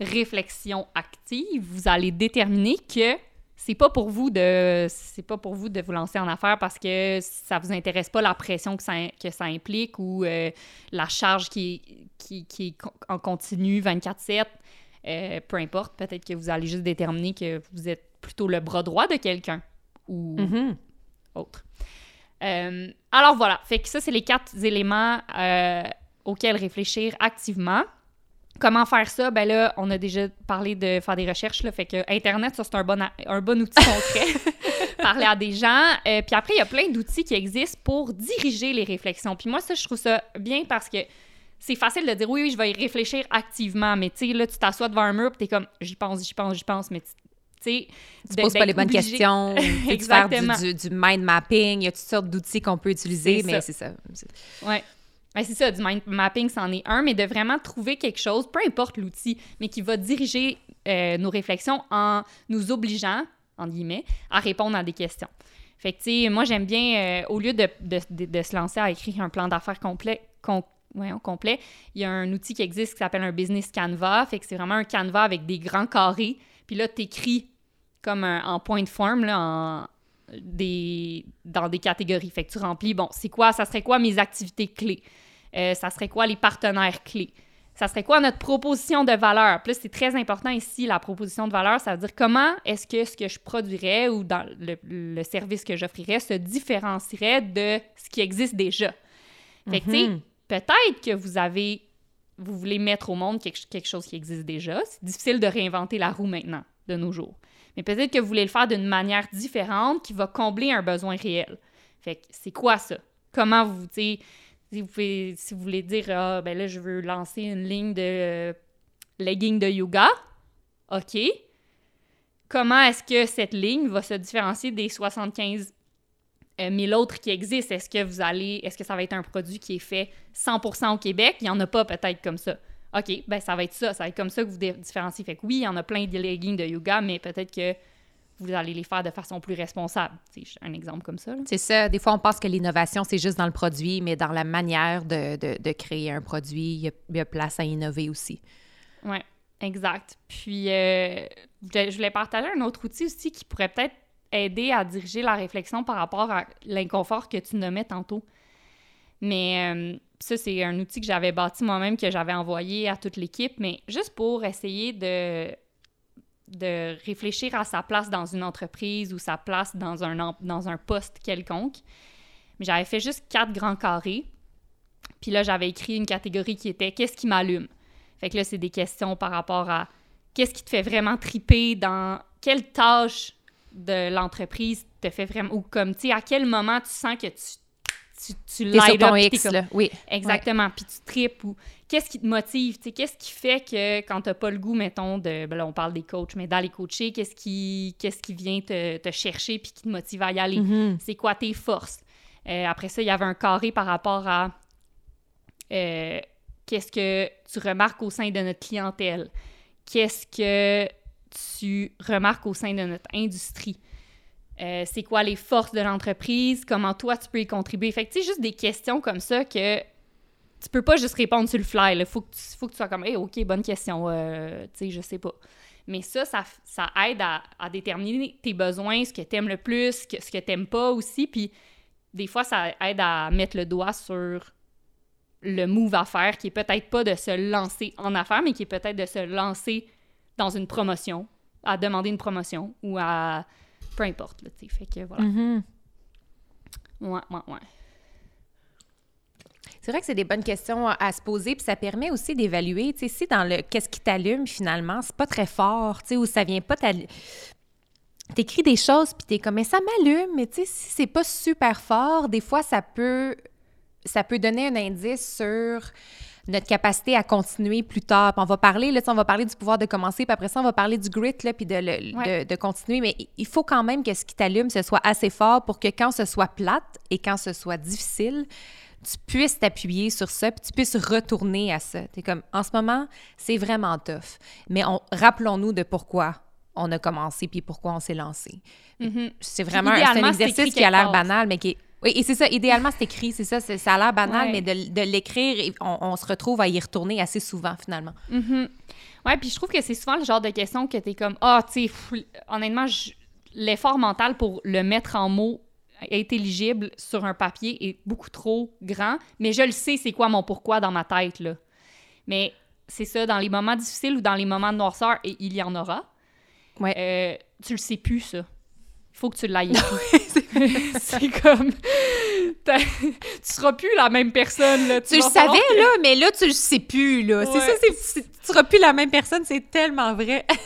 réflexion active, vous allez déterminer que c'est pas pour vous de c'est pas pour vous de vous lancer en affaires parce que ça vous intéresse pas la pression que ça, que ça implique ou euh, la charge qui, qui, qui, est en continu 24/7 euh, peu importe peut-être que vous allez juste déterminer que vous êtes plutôt le bras droit de quelqu'un ou mm-hmm. autre euh, alors voilà fait que ça c'est les quatre éléments auxquels réfléchir activement Comment faire ça? Ben là, on a déjà parlé de faire des recherches, là, fait que Internet, ça, c'est un bon, un bon outil concret. Parler à des gens. Euh, puis après, il y a plein d'outils qui existent pour diriger les réflexions. Puis moi, ça, je trouve ça bien parce que c'est facile de dire oui, oui, je vais y réfléchir activement, mais tu sais, là, tu t'assois devant un mur, puis t'es comme, j'y pense, j'y pense, j'y pense, mais tu. Tu poses pas les bonnes questions, tu faire du, du, mind mapping, il y a toutes sortes d'outils qu'on peut utiliser, mais c'est ça. Ouais. Ben, c'est ça, du mind mapping, c'en est un, mais de vraiment trouver quelque chose, peu importe l'outil, mais qui va diriger euh, nos réflexions en nous obligeant, en guillemets, à répondre à des questions. Fait que, tu sais, moi, j'aime bien, euh, au lieu de, de, de, se lancer à écrire un plan d'affaires complet, complet, il y a un outil qui existe qui s'appelle un business canvas. Fait que c'est vraiment un canvas avec des grands carrés. Puis là, tu écris comme en point de forme, là, en, des, dans des catégories. Fait que tu remplis, bon, c'est quoi, ça serait quoi mes activités clés? Euh, ça serait quoi les partenaires clés? Ça serait quoi notre proposition de valeur? Plus c'est très important ici, la proposition de valeur, ça veut dire comment est-ce que ce que je produirais ou dans le, service que j'offrirais se différencierait de ce qui existe déjà. Fait que, tu sais, mm-hmm. peut-être que vous avez, vous voulez mettre au monde quelque, chose qui existe déjà. C'est difficile de réinventer la roue maintenant, de nos jours. Mais peut-être que vous voulez le faire d'une manière différente qui va combler un besoin réel. Fait que c'est quoi ça? Comment vous, tu si vous, si vous voulez dire, ah, ben là, je veux lancer une ligne de euh, legging de yoga, OK. Comment est-ce que cette ligne va se différencier des 75 000 euh, autres qui existent? Est-ce que vous allez, est-ce que ça va être un produit qui est fait 100% au Québec? Il n'y en a pas peut-être comme ça. OK, ben ça va être ça, ça va être comme ça que vous différenciez. Fait que oui, il y en a plein de leggings de yoga, mais peut-être que vous allez les faire de façon plus responsable. C'est un exemple comme ça. C'est ça. Des fois, on pense que l'innovation, c'est juste dans le produit, mais dans la manière de, de, créer un produit, il y, a, place à innover aussi. Oui, exact. Puis, euh, je voulais partager un autre outil aussi qui pourrait peut-être aider à diriger la réflexion par rapport à l'inconfort que tu nommais tantôt. Mais euh, ça, c'est un outil que j'avais bâti moi-même, que j'avais envoyé à toute l'équipe, mais juste pour essayer de de réfléchir à sa place dans une entreprise ou sa place dans un, dans un poste quelconque. Mais j'avais fait juste quatre grands carrés. Puis là, j'avais écrit une catégorie qui était Qu'est-ce qui m'allume? Fait que là, c'est des questions par rapport à qu'est-ce qui te fait vraiment triper dans quelle tâche de l'entreprise te fait vraiment. Ou comme, tu sais, à quel moment tu sens que tu tu, tu light ton X, là. Oui. Exactement. Puis tu tripes ou qu'est-ce qui te motive? Qu'est-ce qui fait que quand tu n'as pas le goût, mettons, de. Ben là, on parle des coachs, mais d'aller coacher, qu'est-ce qui, qu'est-ce qui vient te, te chercher puis qui te motive à y aller? Mm-hmm. C'est quoi tes forces? Euh, après ça, il y avait un carré par rapport à euh, qu'est-ce que tu remarques au sein de notre clientèle? Qu'est-ce que tu remarques au sein de notre industrie? Euh, c'est quoi les forces de l'entreprise, comment toi tu peux y contribuer? Fait que tu sais, juste des questions comme ça que tu peux pas juste répondre sur le fly. Il faut, que tu, sois comme, hey, OK, bonne question, euh, tu sais, je sais pas. Mais ça, ça, aide à, déterminer tes besoins, ce que tu aimes le plus, ce que, ce tu n'aimes pas aussi. Puis des fois, ça aide à mettre le doigt sur le move à faire, qui est peut-être pas de se lancer en affaires, mais qui est peut-être de se lancer dans une promotion, à demander une promotion ou à peu importe, là, tu sais. Fait que voilà. Mm-hmm. Ouais, ouais, ouais. C'est vrai que c'est des bonnes questions à se poser, puis ça permet aussi d'évaluer, tu sais, si dans le qu'est-ce qui t'allume finalement, c'est pas très fort, tu sais, ou ça vient pas T'écris des choses, puis t'es comme, mais ça m'allume, mais tu sais, si c'est pas super fort, des fois, ça peut, ça peut donner un indice sur notre capacité à continuer plus tard. Puis on va parler, là, on va parler du pouvoir de commencer, puis après ça, on va parler du grit, là, puis de, le- Ouais. de, de continuer. Mais il faut quand même que ce qui t'allume, ce soit assez fort pour que quand ce soit plate et quand ce soit difficile, tu puisses t'appuyer sur ça, puis tu puisses retourner à ça. T'es comme, en ce moment, c'est vraiment tough. Mais on, rappelons-nous de pourquoi on a commencé, puis pourquoi on s'est lancé. Mhm. C'est vraiment un, exercice qui a l'air banal, mais qui est... Oui, et c'est ça, idéalement, c'est écrit, c'est ça, ça a l'air banal, Ouais. mais de, de l'écrire, on, on se retrouve à y retourner assez souvent, finalement. Mhm. Ouais, puis je trouve que c'est souvent le genre de question que t'es comme ah, tu sais, honnêtement, l'effort mental pour le mettre en mots intelligible sur un papier est beaucoup trop grand, mais je le sais c'est quoi mon pourquoi dans ma tête là. Mais c'est ça dans les moments difficiles ou dans les moments de noirceur et il y en aura. Ouais. euh, tu le sais plus ça. Faut que tu l'ailles. c'est comme tu seras plus la même personne là. Tu le savais, là, mais là, tu le sais plus, là. C'est Ouais. ça, c'est, c'est- tu seras plus la même personne, c'est tellement vrai.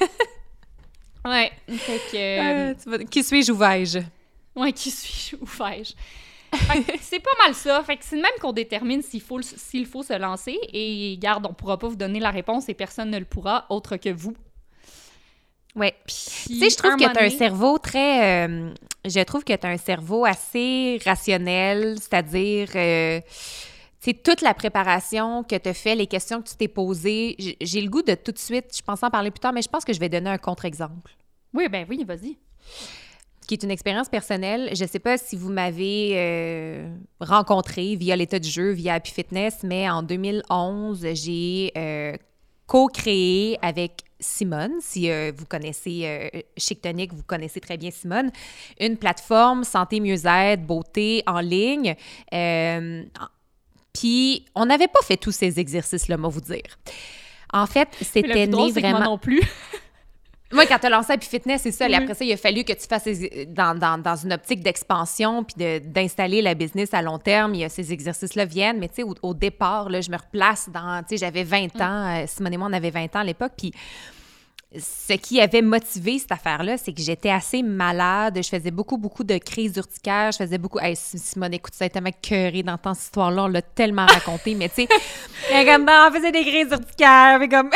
Ouais, fait que euh, Euh, vas- qui suis-je ou vais-je? Ouais, qui suis-je ou que c'est pas mal ça. Fait que c'est de même qu'on détermine s'il faut, s'il faut se lancer. Et garde, on pourra pas vous donner la réponse et personne ne le pourra autre que vous. Puis, Tu sais, je trouve que tu as un cerveau très. euh, je trouve que tu as un cerveau assez rationnel, c'est-à-dire. euh, sais, toute la préparation que tu as fait, les questions que tu t'es posées, j'ai le goût de tout de suite, je pensais en parler plus tard, mais je pense que je vais donner un contre-exemple, Oui, ben oui, vas-y. qui est une expérience personnelle. Je sais pas si vous m'avez euh, rencontré via l'état du jeu, via Happy Fitness, mais en 2011, j'ai euh, co-créé avec Simone. Si euh, vous connaissez euh, Chic Tonic, vous connaissez très bien Simone. Une plateforme santé, mieux-être, beauté en ligne. Euh, Puis, on n'avait pas fait tous ces exercices-là, moi vous dire. En fait, c'était né vraiment. non plus. Moi, quand tu as lancé Happy Fitness, c'est ça. Et Oui. après ça, il a fallu que tu fasses dans, dans, dans une optique d'expansion puis de- d'installer la business à long terme. Il y a ces exercices-là viennent. Mais tu sais, au, au départ, là, je me replace dans. Tu sais, j'avais 20 ans. euh, Simone et moi, on avait 20 ans à l'époque. Puis ce qui avait motivé cette affaire-là, c'est que j'étais assez malade. Je faisais beaucoup, beaucoup de crises urticaires. Je faisais beaucoup. Hey, Si- Simone, écoute, ça a tellement cœuré d'entendre cette histoire-là. On l'a tellement raconté. mais tu sais, comme, non, on faisait des crises urticaires. Mais comme.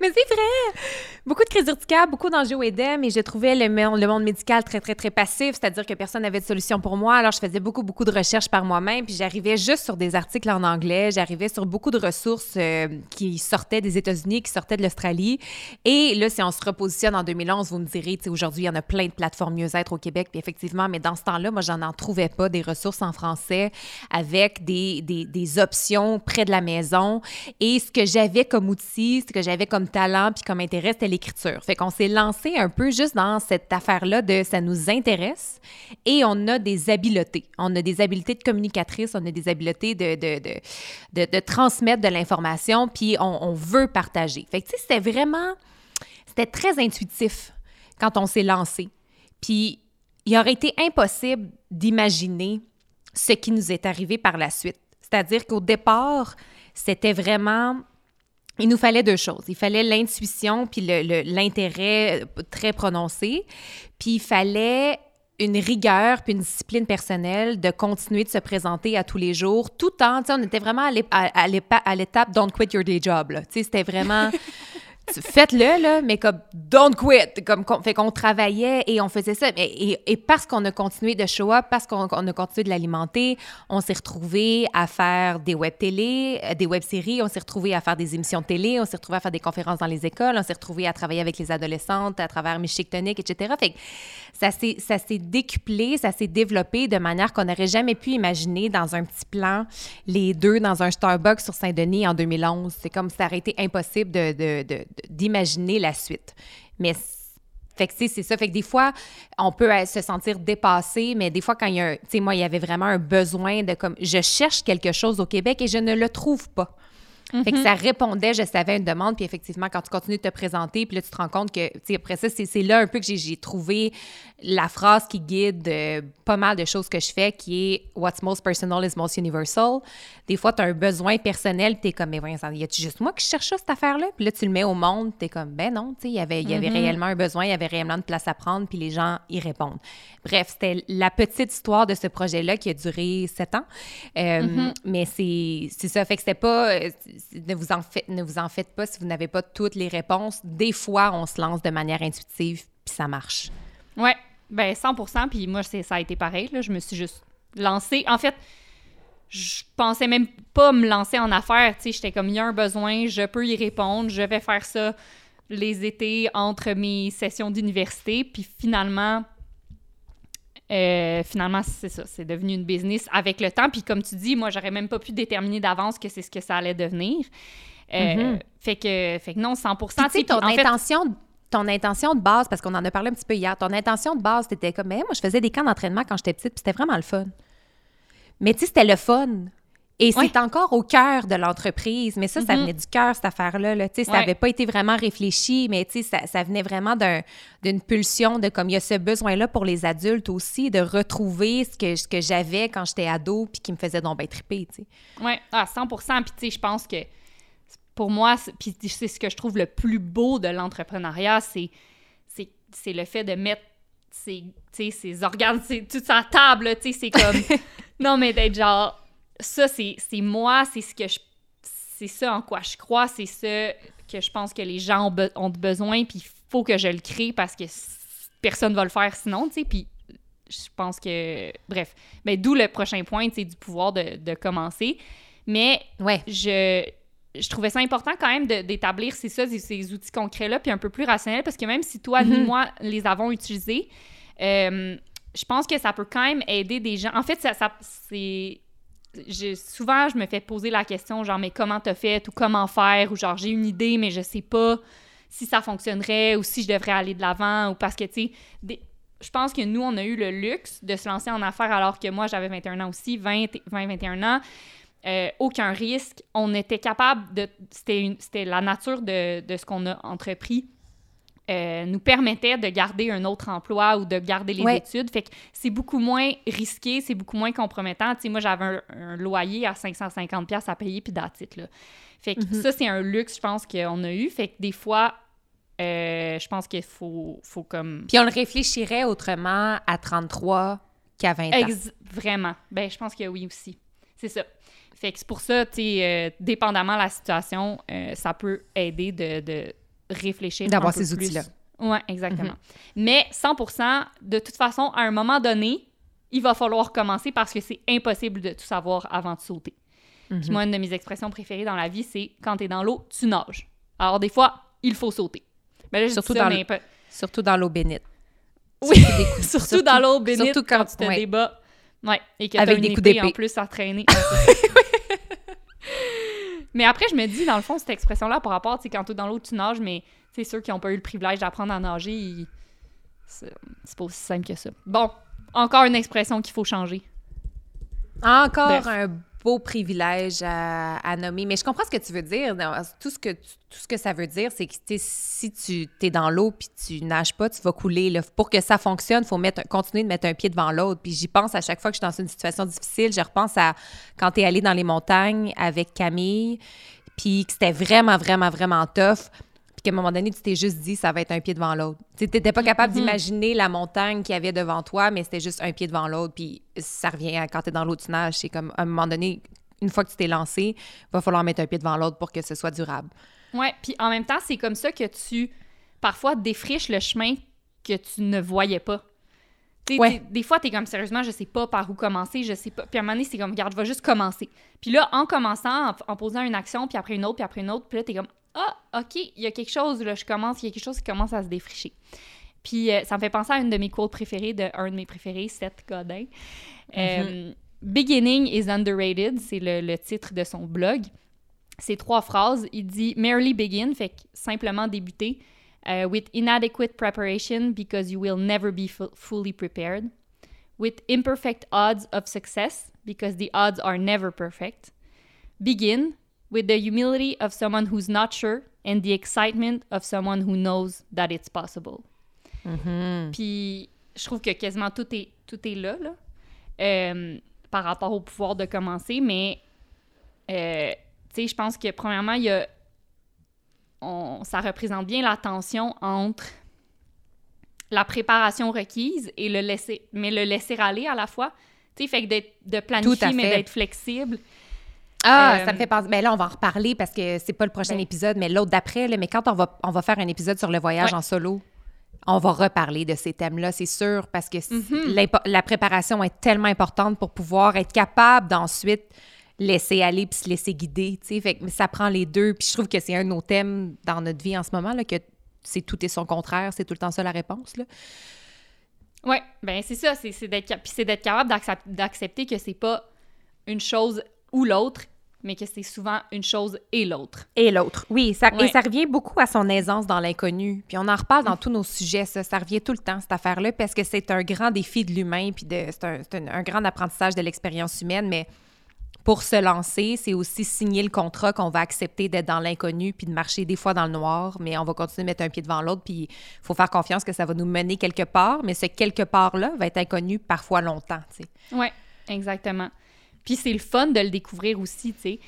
Mais c'est vrai! Beaucoup de crises urticaires, beaucoup d'angioédème et je trouvais le, le monde médical très, très, très passif, c'est-à-dire que personne n'avait de solution pour moi. Alors, je faisais beaucoup, beaucoup de recherches par moi-même puis j'arrivais juste sur des articles en anglais, j'arrivais sur beaucoup de ressources euh, qui sortaient des États-Unis, qui sortaient de l'Australie. Et là, si on se repositionne en 2011, vous me direz, aujourd'hui, il y en a plein de plateformes mieux-être au Québec, puis effectivement, mais dans ce temps-là, moi, j'en en trouvais pas des ressources en français avec des, des, options près de la maison. Et ce que j'avais comme outil, ce que j'avais comme talent puis comme intérêt, c'était l'écriture. Fait qu'on s'est lancé un peu juste dans cette affaire-là de ça nous intéresse et on a des habiletés. On a des habiletés de communicatrice, on a des habiletés de, de, de, de, transmettre de l'information puis on, on veut partager. Fait que tu sais, c'était vraiment, c'était très intuitif quand on s'est lancé. Puis il aurait été impossible d'imaginer ce qui nous est arrivé par la suite. C'est-à-dire qu'au départ, c'était vraiment il nous fallait deux choses. Il fallait l'intuition puis l'intérêt euh, très prononcé. Puis il fallait une rigueur puis une discipline personnelle de continuer de se présenter à tous les jours, tout en, on était vraiment à l'étape don't quit your day job. c'était vraiment faites-le, là, mais comme don't quit. Comme, fait qu'on travaillait et on faisait ça. Et, et- et parce qu'on a continué de show up, parce qu'on on a continué de l'alimenter, on s'est retrouvés à faire des web télé, euh, des web séries, on s'est retrouvés à faire des émissions de télé, on s'est retrouvés à faire des conférences dans les écoles, on s'est retrouvés à travailler avec les adolescentes à travers Chic Tonic, etc. Fait que ça s'est ça s'est décuplé, ça s'est développé de manière qu'on n'aurait jamais pu imaginer dans un petit plan, les deux dans un Starbucks sur Saint-Denis en 2011. C'est comme ça aurait été impossible de- de- de- d'imaginer la suite. Mais fait que, c'est ça. Fait que des fois, on peut euh, se sentir dépassé, mais des fois, quand il y a un... Tu sais, moi, il y avait vraiment un besoin de comme... Je cherche quelque chose au Québec et je ne le trouve pas. Fait que ça répondait, je savais une demande, puis effectivement, quand tu continues de te présenter, puis là, tu te rends compte que, tu sais, après ça, c'est c'est là un peu que j'ai- j'ai trouvé la phrase qui guide euh, pas mal de choses que je fais, qui est « What's most personal is most universal ». Des fois, tu as un besoin personnel, tu es comme « Mais voyons, y a-tu juste moi qui cherche ça, cette affaire-là? » Puis là, tu le mets au monde, tu es comme « Ben non, tu sais, il y avait, y avait réellement un besoin, il y avait réellement de place à prendre, puis les gens y répondent. » Bref, c'était la petite histoire de ce projet-là qui a duré sept ans. Euh, Mais c'est c'est ça, fait que c'était pas... Ne vous, en faites, ne vous en faites pas si vous n'avez pas toutes les réponses. Des fois, on se lance de manière intuitive, puis ça marche. Ouais, ben 100% Puis moi, ça a été pareil. Là. Je me suis juste lancée. En fait, je pensais même pas me lancer en affaires. J'étais comme, il y a un besoin, je peux y répondre, je vais faire ça les étés entre mes sessions d'université. Puis finalement, euh, finalement, c'est ça. C'est devenu une business avec le temps. Puis comme tu dis, moi, j'aurais même pas pu déterminer d'avance que c'est ce que ça allait devenir. Euh, fait, que, fait que non, 100 Puis, tu sais, ton fait, intention, ton intention de base, parce qu'on en a parlé un petit peu hier, ton intention de base, c'était comme, mais moi, je faisais des camps d'entraînement quand j'étais petite, puis c'était vraiment le fun. Mais tu sais, c'était le fun. Et Ouais. c'est encore au cœur de l'entreprise. Mais ça, ça Mhm. venait du cœur, cette affaire-là. là. Ça Ouais. n'avait pas été vraiment réfléchi, mais ça, ça venait vraiment d'un- d'une pulsion de comme il y a ce besoin-là pour les adultes aussi, de retrouver ce que, ce que j'avais quand j'étais ado, puis qui me faisait donc bien triper. Oui, à 100% Puis, tu sais, je pense que pour moi, c'est- puis c'est ce que je trouve le plus beau de l'entrepreneuriat, c'est le fait de mettre ses, tu sais, ses organes, toute sa table, tu sais, c'est comme... non, mais d'être genre, ça, c'est moi, c'est ce que je... C'est ça en quoi je crois, c'est ça que je pense que les gens ont, be- ont besoin, puis il faut que je le crée parce que personne va le faire sinon, tu sais, puis je pense que... Bref, ben, d'où le prochain point, tu sais, du pouvoir de, de commencer. Mais Ouais. je, je trouvais ça important quand même d'établir, c'est ça, ces, ces outils concrets-là, puis un peu plus rationnels, parce que même si toi ni Mhm. moi les avons utilisés, euh, je pense que ça peut quand même aider des gens. En fait, ça, ça c'est... souvent, je me fais poser la question, genre, mais comment t'as fait, ou comment faire, ou genre, j'ai une idée, mais je sais pas si ça fonctionnerait, ou si je devrais aller de l'avant, ou parce que, tu sais, je pense que nous, on a eu le luxe de se lancer en affaires alors que moi, j'avais 21 ans aussi, 20, 20 21 ans. Euh, aucun risque. On était capable de. C'était la nature de, de ce qu'on a entrepris. Euh, nous permettait de garder un autre emploi ou de garder les Ouais. études. Fait que c'est beaucoup moins risqué, c'est beaucoup moins compromettant. Tu sais, moi, j'avais un, un loyer à 550$ piastres à payer, puis d'attitude, là. Fait que Mhm. ça, c'est un luxe, je pense, qu'on a eu. Fait que des fois, euh, je pense qu'il faut, faut comme... Puis on le réfléchirait autrement à 33 qu'à 20 ans. Ex- vraiment. Ben, je pense que oui aussi. C'est ça. Fait que c'est pour ça, tu sais, euh, dépendamment de la situation, euh, ça peut aider de, de réfléchir. D'avoir peu ces outils-là. Ouais, exactement. Mais 100% de toute façon, à un moment donné, il va falloir commencer parce que c'est impossible de tout savoir avant de sauter. Mhm. Puis moi, une de mes expressions préférées dans la vie, c'est quand t'es dans l'eau, tu nages. Alors, des fois, il faut sauter. Ben là, je Surtout dans mais pas- Surtout dans l'eau bénite. Oui, Surtout dans l'eau bénite surtout quand, quand- tu te ouais. débats. Ouais, et que Avec une des coups épée d'épée. en plus à traîner. C'est mais après, je me dis, dans le fond, cette expression-là, par rapport, tu sais, quand t'es dans l'eau, tu nages, mais tu sais, ceux qui n'ont pas eu le privilège d'apprendre à nager, ils- c'est c'est pas aussi simple que ça. Bon, encore une expression qu'il faut changer. Encore Bref. un beau privilège à, nommer. Mais je comprends ce que tu veux dire. Tout ce que, tout ce que ça veut dire, c'est que si tu es dans l'eau puis tu nages pas, tu vas couler. Pour que ça fonctionne, il faut mettre, continuer de mettre un pied devant l'autre. Puis j'y pense à chaque fois que je suis dans une situation difficile. Je repense à quand tu es allé dans les montagnes avec Camille, puis que c'était vraiment, vraiment, vraiment tough. Puis qu'à un moment donné, tu t'es juste dit, ça va être un pied devant l'autre. Tu n'étais pas capable Mhm. d'imaginer la montagne qu'il y avait devant toi, mais c'était juste un pied devant l'autre. Puis ça revient à quand tu es dans l'eau, tu nages. C'est comme, à un moment donné, une fois que tu t'es lancé, il va falloir mettre un pied devant l'autre pour que ce soit durable. Ouais, puis en même temps, c'est comme ça que tu, parfois, défriches le chemin que tu ne voyais pas. Ouais. t'es- Des fois, tu es comme, sérieusement, je sais pas par où commencer, je sais pas. Puis à un moment donné, c'est comme, regarde, je vais juste commencer. Puis là, en commençant, en, en posant une action, puis après une autre, puis après une autre, puis là, tu es comme, ah, OK, il y a quelque chose, là, je commence, il y a quelque chose qui commence à se défricher. Puis euh, ça me fait penser à une de mes quotes préférées, de un de mes préférés, Seth Godin. Euh, Beginning is underrated, c'est le, le titre de son blog. C'est trois phrases. Il dit merely begin, fait que simplement débuter. euh, with inadequate preparation because you will never be fu- fully prepared. With imperfect odds of success because the odds are never perfect. Begin with the humility of someone who's not sure and the excitement of someone who knows that it's possible. Puis je trouve que quasiment tout est, tout est là, là euh, par rapport au pouvoir de commencer, mais euh, tu sais, je pense que premièrement, il y a, on- ça représente bien la tension entre la préparation requise et le laisser, mais le laisser aller à la fois. Tu sais, fait que d'être- de planifier, mais d'être flexible. Ah, Euh, ça me fait penser. Ben là, on va en reparler parce que c'est pas le prochain Ben. épisode, mais l'autre d'après. Mais quand on va, on va faire un épisode sur le voyage Ouais. en solo, on va reparler de ces thèmes-là, c'est sûr, parce que Mhm. la préparation est tellement importante pour pouvoir être capable d'ensuite laisser aller puis se laisser guider. tu sais. Fait que ça prend les deux. Puis je trouve que c'est un de nos thèmes dans notre vie en ce moment, là, que c'est tout et son contraire, c'est tout le temps ça la réponse. Là. Ouais, ben c'est ça, c'est d'être cap- puis c'est d'être capable d'accep- d'accepter que c'est pas une chose ou l'autre, mais que c'est souvent une chose et l'autre. Et l'autre. Oui, ça, Ouais. et ça revient beaucoup à son aisance dans l'inconnu. Puis on en reparle dans tous nos sujets, ça. Ça revient tout le temps, cette affaire-là, parce que c'est un grand défi de l'humain, puis c'est un, c'est un- un grand apprentissage de l'expérience humaine, mais pour se lancer, c'est aussi signer le contrat qu'on va accepter d'être dans l'inconnu, puis de marcher des fois dans le noir, mais on va continuer de mettre un pied devant l'autre, puis il faut faire confiance que ça va nous mener quelque part, mais ce quelque part-là va être inconnu parfois longtemps, tu sais. Ouais, exactement. Puis c'est le fun de le découvrir aussi, tu sais.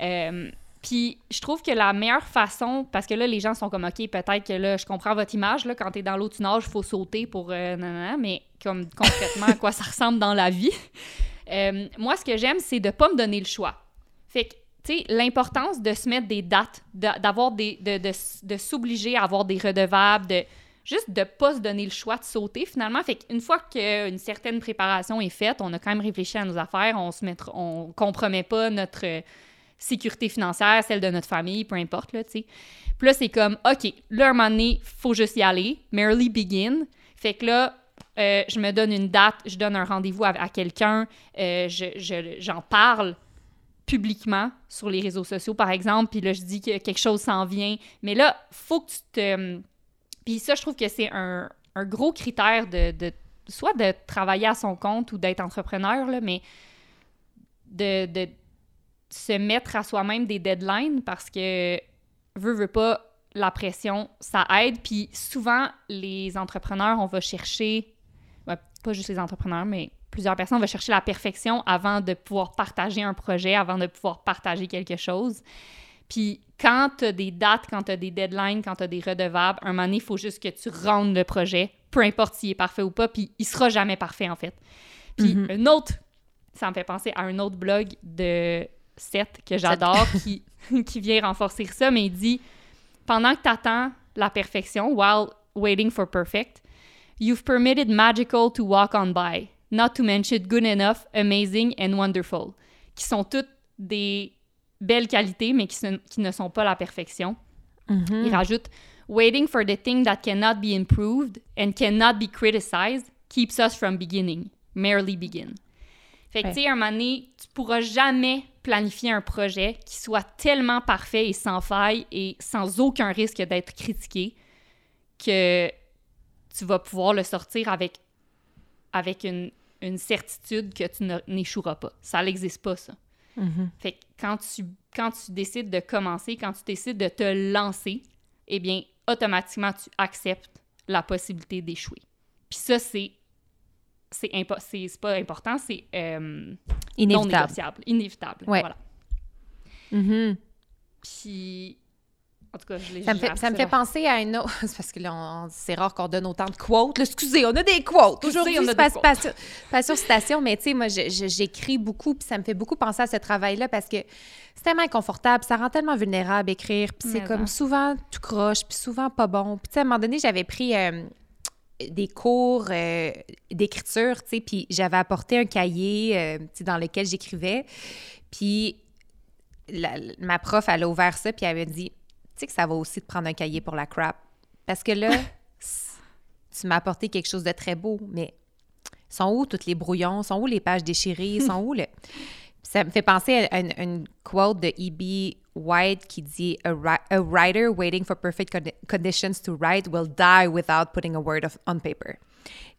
Euh, puis je trouve que la meilleure façon, parce que là, les gens sont comme, OK, peut-être que là, je comprends votre image, là, quand t'es dans l'eau, tu nages, il faut sauter pour... Euh, nanana, mais comme concrètement, à quoi ça ressemble dans la vie. Euh, moi, ce que j'aime, c'est de pas me donner le choix. Fait que, tu sais, l'importance de se mettre des dates, d'avoir des... de, de, de s'obliger à avoir des redevables, de juste de pas se donner le choix de sauter finalement. Fait qu'une fois qu'une certaine préparation est faite, on a quand même réfléchi à nos affaires, on se mettra, on compromet pas notre euh, sécurité financière, celle de notre famille, peu importe, là, tu sais. Puis là, c'est comme, OK, là, un moment donné, faut juste y aller. Merely begin. Fait que là, euh, je me donne une date, je donne un rendez-vous à, quelqu'un, euh, je- je- j'en parle publiquement sur les réseaux sociaux, par exemple, puis là, je dis que quelque chose s'en vient. Mais là, faut que tu te... Puis ça, je trouve que c'est un, gros critère de, de- soit de travailler à son compte ou d'être entrepreneur, là, mais de, de se mettre à soi-même des deadlines parce que, veut, veut pas, la pression, ça aide. Puis souvent, les entrepreneurs, on va chercher, pas juste les entrepreneurs, mais plusieurs personnes, on va chercher la perfection avant de pouvoir partager un projet, avant de pouvoir partager quelque chose. Puis quand tu as des dates, quand tu as des deadlines, quand tu as des redevables, un moment donné, il faut juste que tu rendes le projet, peu importe s'il est parfait ou pas, puis il sera jamais parfait, en fait. Puis Mhm. un autre, ça me fait penser à un autre blog de Seth que j'adore, qui, qui vient renforcer ça, mais il dit Pendant que tu attends la perfection, while waiting for perfect, you've permitted magical to walk on by, not to mention good enough, amazing and wonderful, qui sont toutes des belles qualités, mais qui, se- qui ne sont pas la perfection. Il rajoute Waiting for the thing that cannot be improved and cannot be criticized keeps us from beginning. Merely begin. Fait que, Ouais. tu sais, à un moment donné, tu pourras jamais planifier un projet qui soit tellement parfait et sans faille et sans aucun risque d'être critiqué que tu vas pouvoir le sortir avec, avec une, une certitude que tu n'échoueras pas. Ça n'existe pas, ça. Mhm. Fait que quand tu, quand tu décides de commencer, quand tu décides de te lancer, eh bien, automatiquement, tu acceptes la possibilité d'échouer. Puis ça, c'est... C'est impo- c'est- c'est pas important, c'est euh, non Inévitable. négociable, inévitable. Ouais. Voilà. Mhm. Puis, en tout cas, je l'ai Ça me fait, ça me fait penser à une autre. C'est parce que là, on- c'est rare qu'on donne autant de quotes. Là, excusez, on a des quotes. Aujourd'hui, on a des pas, quotes. pas sur, pas sur citation, mais tu sais, moi, je- je- j'écris beaucoup, puis ça me fait beaucoup penser à ce travail-là parce que c'est tellement inconfortable, ça rend tellement vulnérable écrire, puis c'est Mais comme en. souvent tout croche, puis souvent pas bon. Puis tu sais, à un moment donné, j'avais pris euh, des cours euh, d'écriture, tu sais, puis j'avais apporté un cahier, euh, tu sais, dans lequel j'écrivais, puis la- ma prof, elle a ouvert ça, puis elle m'a dit, sais que ça va aussi te prendre un cahier pour la crap. Parce que là, tu m'as apporté quelque chose de très beau, mais sont où tous les brouillons? Sont où les pages déchirées? Sont où le... Ça me fait penser à une, une quote de E.B. White qui dit a, a writer waiting for perfect conditions to write will die without putting a word of, on paper.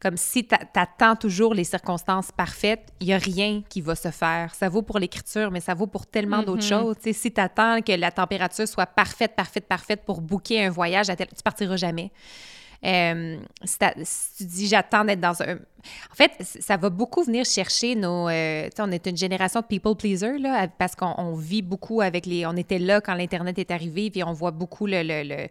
Comme si tu attends toujours les circonstances parfaites, il n'y a rien qui va se faire. Ça vaut pour l'écriture, mais ça vaut pour tellement d'autres Mm-hmm. choses. si tu attends que la température soit parfaite, parfaite, parfaite pour booker un voyage, à tel- tu partiras jamais. Euh, si, tu dis j'attends d'être dans un. En fait, ça va beaucoup venir chercher nos. euh, tu sais, on est une génération de people pleasers, là, parce qu'on on vit beaucoup avec les. On était là quand l'Internet est arrivé, puis on voit beaucoup le. le- le-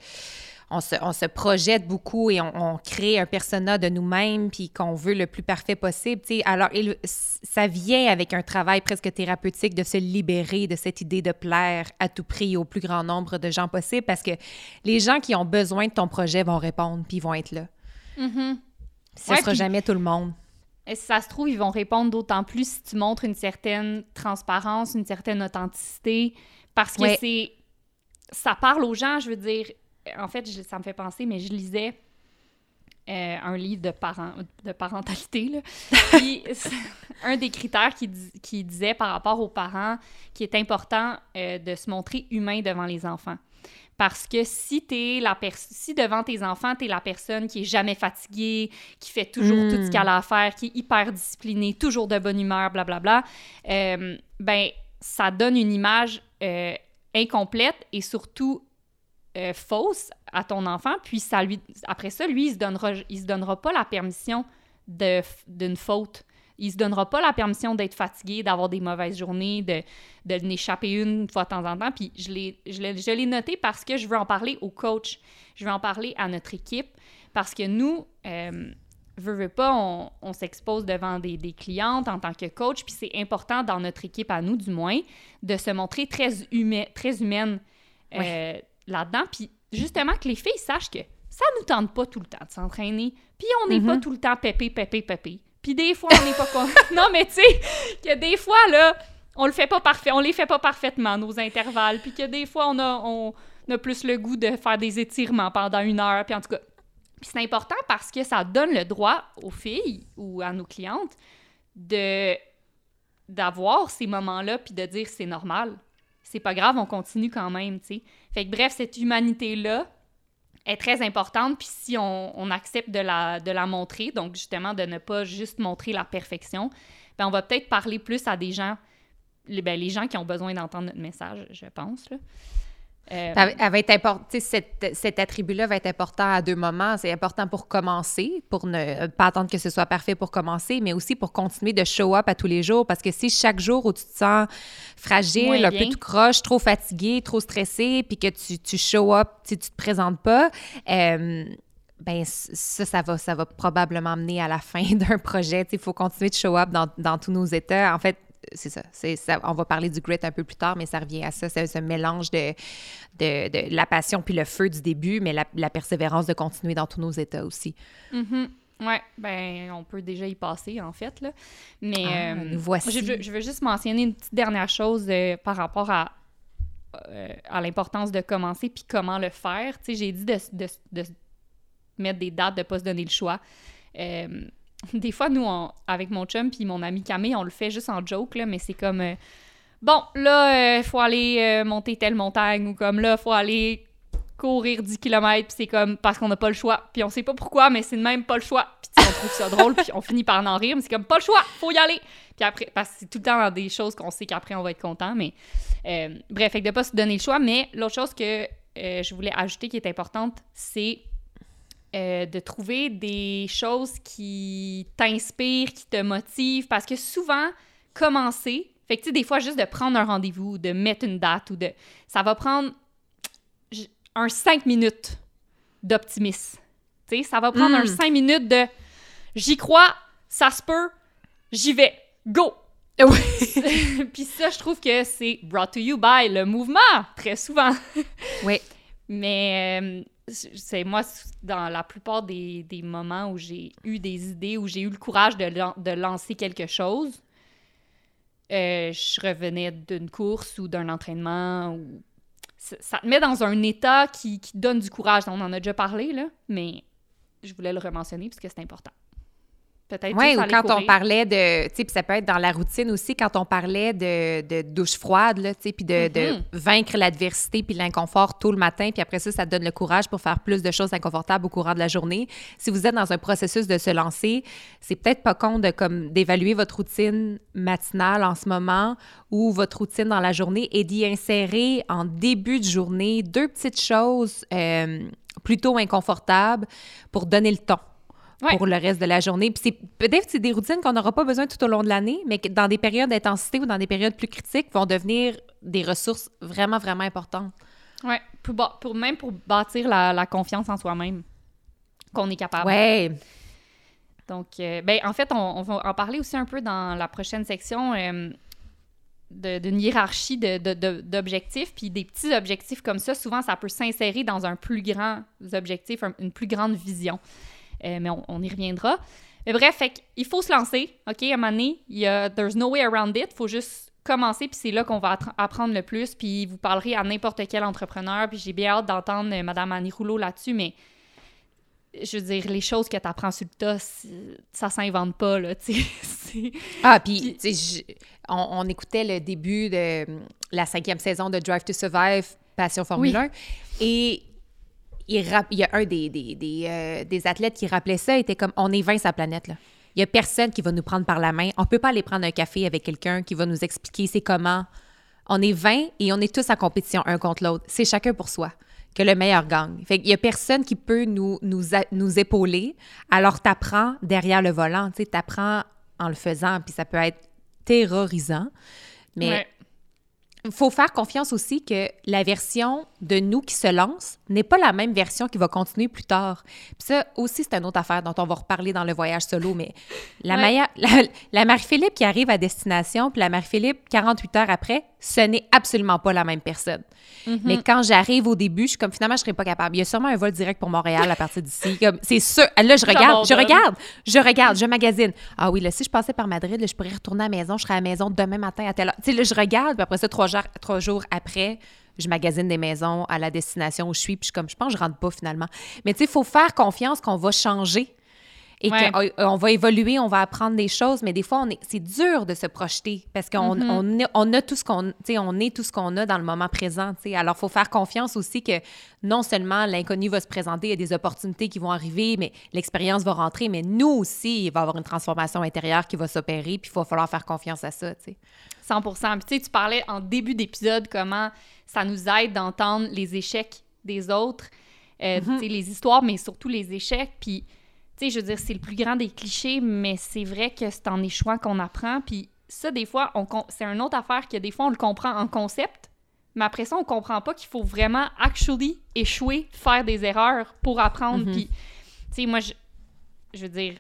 on, se, on se projette beaucoup et on, on crée un persona de nous-mêmes, puis qu'on veut le plus parfait possible. Alors, il- ça vient avec un travail presque thérapeutique de se libérer de cette idée de plaire à tout prix au plus grand nombre de gens possible, parce que les gens qui ont besoin de ton projet vont répondre, puis ils vont être là. Mhm. Ce Ouais, sera puis- jamais tout le monde. Et si ça se trouve, ils vont répondre d'autant plus si tu montres une certaine transparence, une certaine authenticité, parce que Ouais. c'est... Ça parle aux gens, je veux dire... En fait, je- ça me fait penser, mais je lisais euh, un livre de, parent, de parentalité, là. Puis, un des critères qui, dis- qui disait par rapport aux parents qu'il est important euh, de se montrer humain devant les enfants. Parce que si t'es la si devant tes enfants, t'es la personne qui est jamais fatiguée, qui fait toujours tout ce qu'elle a à faire, qui est hyper disciplinée, toujours de bonne humeur, blablabla, euh, ben ça donne une image incomplète et surtout euh, fausse à ton enfant. Puis ça lui, après ça, lui, il se donnera, il se donnera pas la permission de, d'une faute. Il se donnera pas la permission d'être fatigué, d'avoir des mauvaises journées, de, de l'échapper une fois de temps en temps. Puis je l'ai, je, l'ai, je l'ai noté parce que je veux en parler au coach. Je veux en parler à notre équipe parce que nous, euh, veux, veux pas, on, on s'expose devant des, des clientes en tant que coach. Puis c'est important dans notre équipe, à nous du moins, de se montrer très, humain, très humaine euh, là-dedans. Puis justement, que les filles sachent que ça nous tente pas tout le temps de s'entraîner. Puis on n'est pas tout le temps pépé, pépé, pépé. Puis des fois, on n'est pas con... Non, mais tu sais, que des fois, là, on le fait pas parfait, on les fait pas parfaitement, nos intervalles. Puis que des fois, on a, on a plus le goût de faire des étirements pendant une heure. Puis en tout cas, puis c'est important parce que ça donne le droit aux filles ou à nos clientes de d'avoir ces moments-là puis de dire c'est normal. C'est pas grave, on continue quand même, tu sais. Fait que bref, cette humanité-là est très importante puis si on, accepte de la, de la montrer, donc justement de ne pas juste montrer la perfection, ben on va peut-être parler plus à des gens, les, ben, les gens qui ont besoin d'entendre notre message, je pense, là. Euh, elle va être import- cet, cet attribut-là va être important à deux moments. C'est important pour commencer, pour ne pas attendre que ce soit parfait pour commencer, mais aussi pour continuer de show up à tous les jours. Parce que si chaque jour où tu te sens fragile, un peu tout croche, trop fatigué, trop stressé, puis que tu, tu show up, tu te présentes pas, euh, ben ça, ça va, ça va probablement mener à la fin d'un projet. Il faut continuer de show up dans, dans tous nos états. En fait, c'est ça, c'est ça. On va parler du grit un peu plus tard, mais ça revient à ça. C'est ce mélange de, de, de la passion puis le feu du début, mais la, la persévérance de continuer dans tous nos états aussi. Mhm. Ouais, ben on peut déjà y passer en fait là. Mais Ah, euh, nous voici. Je, veux, je veux juste mentionner une petite dernière chose euh, par rapport à euh, à l'importance de commencer puis comment le faire. Tu sais, j'ai dit de, de, de mettre des dates, de pas se donner le choix. Euh, des fois, nous, on- avec mon chum puis mon ami Camille, on le fait juste en joke, là, mais c'est comme... euh, bon, là, il faut aller euh, monter telle montagne ou comme là, il faut aller courir 10 km, puis c'est comme parce qu'on n'a pas le choix. Puis on sait pas pourquoi, mais c'est de même pas le choix. Puis on trouve ça drôle, puis on finit par en rire, mais c'est comme pas le choix, faut y aller. Puis après, parce que c'est tout le temps dans des choses qu'on sait qu'après on va être content, mais euh, bref, fait que de pas se donner le choix. Mais l'autre chose que euh, je voulais ajouter qui est importante, c'est euh, de trouver des choses qui t'inspirent, qui te motivent, parce que souvent, commencer, fait que tu sais, des fois, juste de prendre un rendez-vous, de mettre une date ou de. Ça va prendre un 5 minutes d'optimisme. Tu sais, ça va prendre Mm. un 5 minutes de j'y crois, ça se peut, j'y vais, go! Puis ça, je trouve que c'est brought to you by le mouvement, très souvent. Oui. Mais euh, c'est moi, dans la plupart des, des moments où j'ai eu des idées, où j'ai eu le courage de, de lancer quelque chose, euh, je revenais d'une course ou d'un entraînement. Ça, te met dans un état qui, qui donne du courage. On en a déjà parlé, là, mais je voulais le rementionner parce que c'est important. Peut-être Oui, ou quand on parlait de, tu sais, puis ça peut être dans la routine aussi, quand on parlait de, de douche froide, là, tu sais, puis de, de Mhm. vaincre l'adversité puis l'inconfort tôt le matin, puis après ça, ça te donne le courage pour faire plus de choses inconfortables au courant de la journée. Si vous êtes dans un processus de se lancer, c'est peut-être pas con de comme d'évaluer votre routine matinale en ce moment ou votre routine dans la journée et d'y insérer en début de journée deux petites choses euh, plutôt inconfortables pour donner le ton Ouais. pour le reste de la journée. Puis c'est peut-être que c'est des routines qu'on n'aura pas besoin tout au long de l'année, mais que dans des périodes d'intensité ou dans des périodes plus critiques vont devenir des ressources vraiment, vraiment importantes. Ouais, pour, même pour bâtir la, la confiance en soi-même qu'on est capable. Ouais. Donc, euh, ben, en fait, on, on va en parler aussi un peu dans la prochaine section euh, d'une hiérarchie de- de- de- d'objectifs. Puis des petits objectifs comme ça, souvent, ça peut s'insérer dans un plus grand objectif, un- une plus grande vision. Euh, mais on, on y reviendra. Mais bref, fait il faut se lancer, OK? À un moment donné, il y a, there's no way around it. Il faut juste commencer, puis c'est là qu'on va apprendre le plus. Puis vous parlerez à n'importe quel entrepreneur. Puis j'ai bien hâte d'entendre euh, Mme Annie Rouleau là-dessus, mais je veux dire, les choses que tu apprends sur le tas, ça s'invente pas, là, tu sais. Ah, puis, on, on écoutait le début de la cinquième saison de Drive to Survive, Passion Formule Oui. 1, et il, y a un euh, des athlètes qui rappelait ça, il était comme, on est 20 sa planète, là. Il y a personne qui va nous prendre par la main. On peut pas aller prendre un café avec quelqu'un qui va nous expliquer c'est comment. On est 20 et on est tous en compétition un contre l'autre. C'est chacun pour soi. Que le meilleur gagne. Fait qu'il y a personne qui peut nous, nous, épauler. Alors, t'apprends derrière le volant. Tu sais, t'apprends en le faisant. Puis ça peut être terrorisant. Mais. Il faut faire confiance aussi que la version de nous qui se lance n'est pas la même version qui va continuer plus tard. Puis ça aussi, c'est une autre affaire dont on va reparler dans le voyage solo, mais la, Ouais. meilleure- la, la Marie-Philippe qui arrive à destination, puis la Marie-Philippe 48 heures après, ce n'est absolument pas la même personne. Mm-hmm. Mais quand j'arrive au début, je suis comme finalement, je serais pas capable. Il y a sûrement un vol direct pour Montréal à partir d'ici. C'est sûr. Là, je regarde, je regarde, je regarde, je magasine. Ah oui, là, si je passais par Madrid, là, je pourrais retourner à la maison, je serais à la maison demain matin à telle heure. Tu sais, là, je regarde, puis après ça, trois jours, trois jours après, je magasine des maisons à la destination où je suis, puis je suis comme, je pense que je rentre pas finalement. Mais tu sais, il faut faire confiance qu'on va changer et Ouais. qu'on va évoluer, on va apprendre des choses, mais des fois, on est, c'est dur de se projeter parce qu'on Mm-hmm. on est- on a tout ce qu'on, on est tout ce qu'on a dans le moment présent. Alors, il faut faire confiance aussi que non seulement l'inconnu va se présenter, il y a des opportunités qui vont arriver, mais l'expérience va rentrer, mais nous aussi, il va y avoir une transformation intérieure qui va s'opérer, puis il va falloir faire confiance à ça. tu sais. 100 Puis tu sais, tu parlais en début d'épisode comment ça nous aide d'entendre les échecs des autres, euh, Mm-hmm. tu sais, les histoires, mais surtout les échecs. Puis, sais, je veux dire, c'est le plus grand des clichés, mais c'est vrai que c'est en échouant qu'on apprend. Puis ça, des fois, on c'est une autre affaire que des fois, on le comprend en concept, mais après ça, on comprend pas qu'il faut vraiment actually échouer, faire des erreurs pour apprendre. Mhm. Puis, tu sais, moi, je, je veux dire,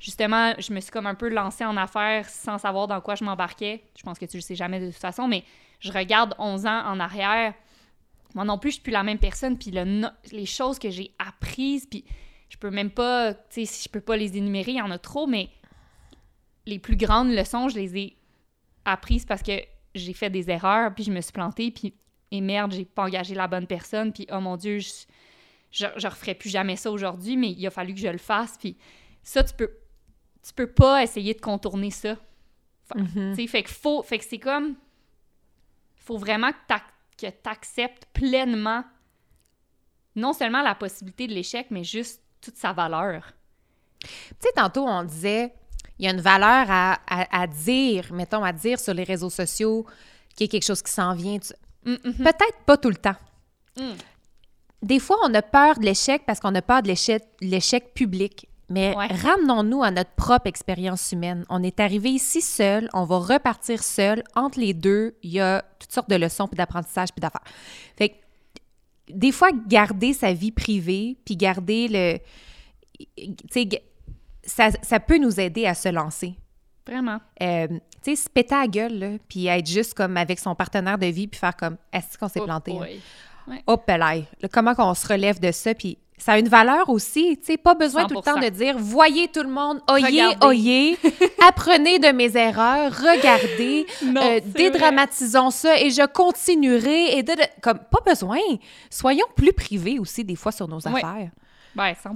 justement, je me suis comme un peu lancée en affaires sans savoir dans quoi je m'embarquais. Je pense que tu le sais jamais de toute façon, mais je regarde 11 ans en arrière. Moi non plus, je suis plus la même personne. Puis le les choses que j'ai apprises, puis je peux même pas, tu sais, si je peux pas les énumérer, il y en a trop, mais les plus grandes leçons, je les ai apprises parce que j'ai fait des erreurs, puis je me suis plantée, puis et merde, j'ai pas engagé la bonne personne, puis oh mon Dieu, je, je, je referai plus jamais ça aujourd'hui, mais il a fallu que je le fasse, puis ça, tu peux, tu peux pas essayer de contourner ça. Fa- Mhm. tu sais, fait que faut, fait que c'est comme, faut vraiment que que t'acceptes pleinement non seulement la possibilité de l'échec, mais juste toute sa valeur. Tu sais, tantôt, on disait, il y a une valeur à, à- à dire, mettons, à dire sur les réseaux sociaux qu'il y a quelque chose qui s'en vient. Tu- Mm, mhm. Peut-être pas tout le temps. Mm. Des fois, on a peur de l'échec parce qu'on a peur de l'échec, l'échec public. Mais Ouais. ramenons-nous à notre propre expérience humaine. On est arrivé ici seul, on va repartir seul. Entre les deux, il y a toutes sortes de leçons, puis d'apprentissage, puis d'affaires. Fait que, des fois, garder sa vie privée, puis garder le... Tu sais, g- ça, ça peut nous aider à se lancer. Vraiment. Euh, tu sais, se péter à la gueule, là, puis être juste comme avec son partenaire de vie, puis faire comme, est-ce qu'on s'est Oh planté? hein? boy. Hop là, comment qu'on se relève de ça, puis ça a une valeur aussi, tu sais, pas besoin tout le 100%. temps de dire, voyez tout le monde, oyez, oyez, apprenez de mes erreurs, regardez, Non, euh, dédramatisons ça et je continuerai, et de, de- comme, pas besoin, soyons plus privés aussi des fois sur nos affaires. Ouais, 100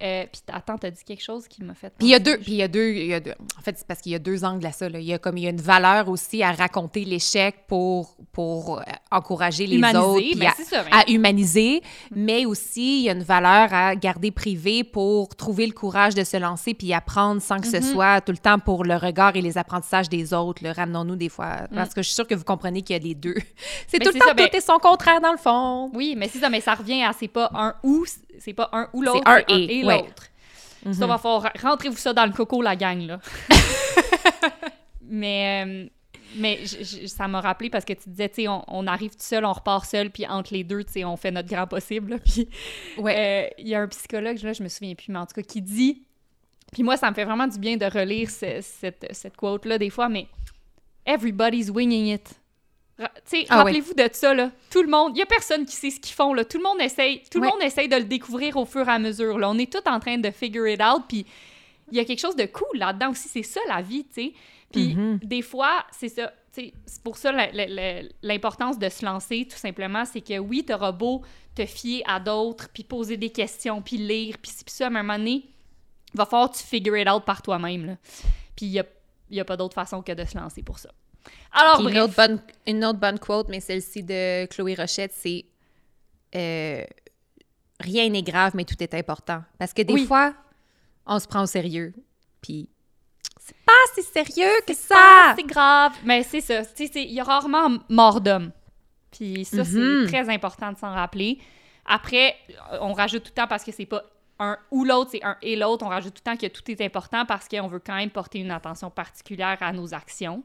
Euh, puis attends, t'as dit quelque chose qui m'a fait. Puis il y a deux, puis il y a deux, il y a deux- en fait, c'est parce qu'il y a deux angles à ça. Là. Il y a comme il y a une valeur aussi à raconter l'échec pour pour euh, encourager les Humaniser, autres, ben à, c'est ça, ben. à humaniser, mais aussi il y a une valeur à garder privé pour trouver le courage de se lancer puis apprendre sans que ce Mm-hmm. soit tout le temps pour le regard et les apprentissages des autres. Ramenons-nous des fois, Mm. parce que je suis sûre que vous comprenez qu'il y a les deux. C'est Mais tout le temps ça, ben- tout est son contraire dans le fond. Oui, mais c'est ça, mais ça revient à c'est pas un ou, c'est pas un ou l'autre, un c'est un et, et, ouais. l'autre. Ça va falloir rentrez-vous ça dans le coco la gang là. mais euh, mais ça m'a rappelé parce que tu disais tu sais on, on arrive tout seul, on repart seul puis entre les deux tu sais on fait notre grand possible là, puis Ouais. euh, il y a un psychologue là, je me souviens plus mais en tout cas qui dit puis moi ça me fait vraiment du bien de relire ce- cette cette quote là des fois mais everybody's winging it. Ah rappelez-vous de ça, là. Tout le monde, il y a personne qui sait ce qu'ils font, là. Tout le monde essaye, tout le monde essaye de le découvrir au fur et à mesure, là. On est tous en train de figure it out, puis il y a quelque chose de cool là-dedans aussi. C'est ça, la vie, tu sais. Puis Mhm. des fois, c'est ça, c'est pour ça l'importance de se lancer, tout simplement, c'est que oui, t'auras beau te fier à d'autres, puis poser des questions, puis lire, puis ça, à un moment donné, il va falloir que tu figure it out par toi-même, là. Puis il y a, y a pas d'autre façon que de se lancer pour ça. Alors, une autre, bonne, une autre bonne quote, mais celle-ci de Chloé Rochette, c'est euh, Rien n'est grave, mais tout est important. Parce que des Oui. fois, on se prend au sérieux. Puis c'est pas si sérieux que ça. C'est grave. Mais c'est ça. Il y a rarement mort d'homme. Puis ça, Mhm. c'est très important de s'en rappeler. Après, on rajoute tout le temps parce que c'est pas un ou l'autre, c'est un et l'autre. On rajoute tout le temps que tout est important parce qu'on veut quand même porter une attention particulière à nos actions.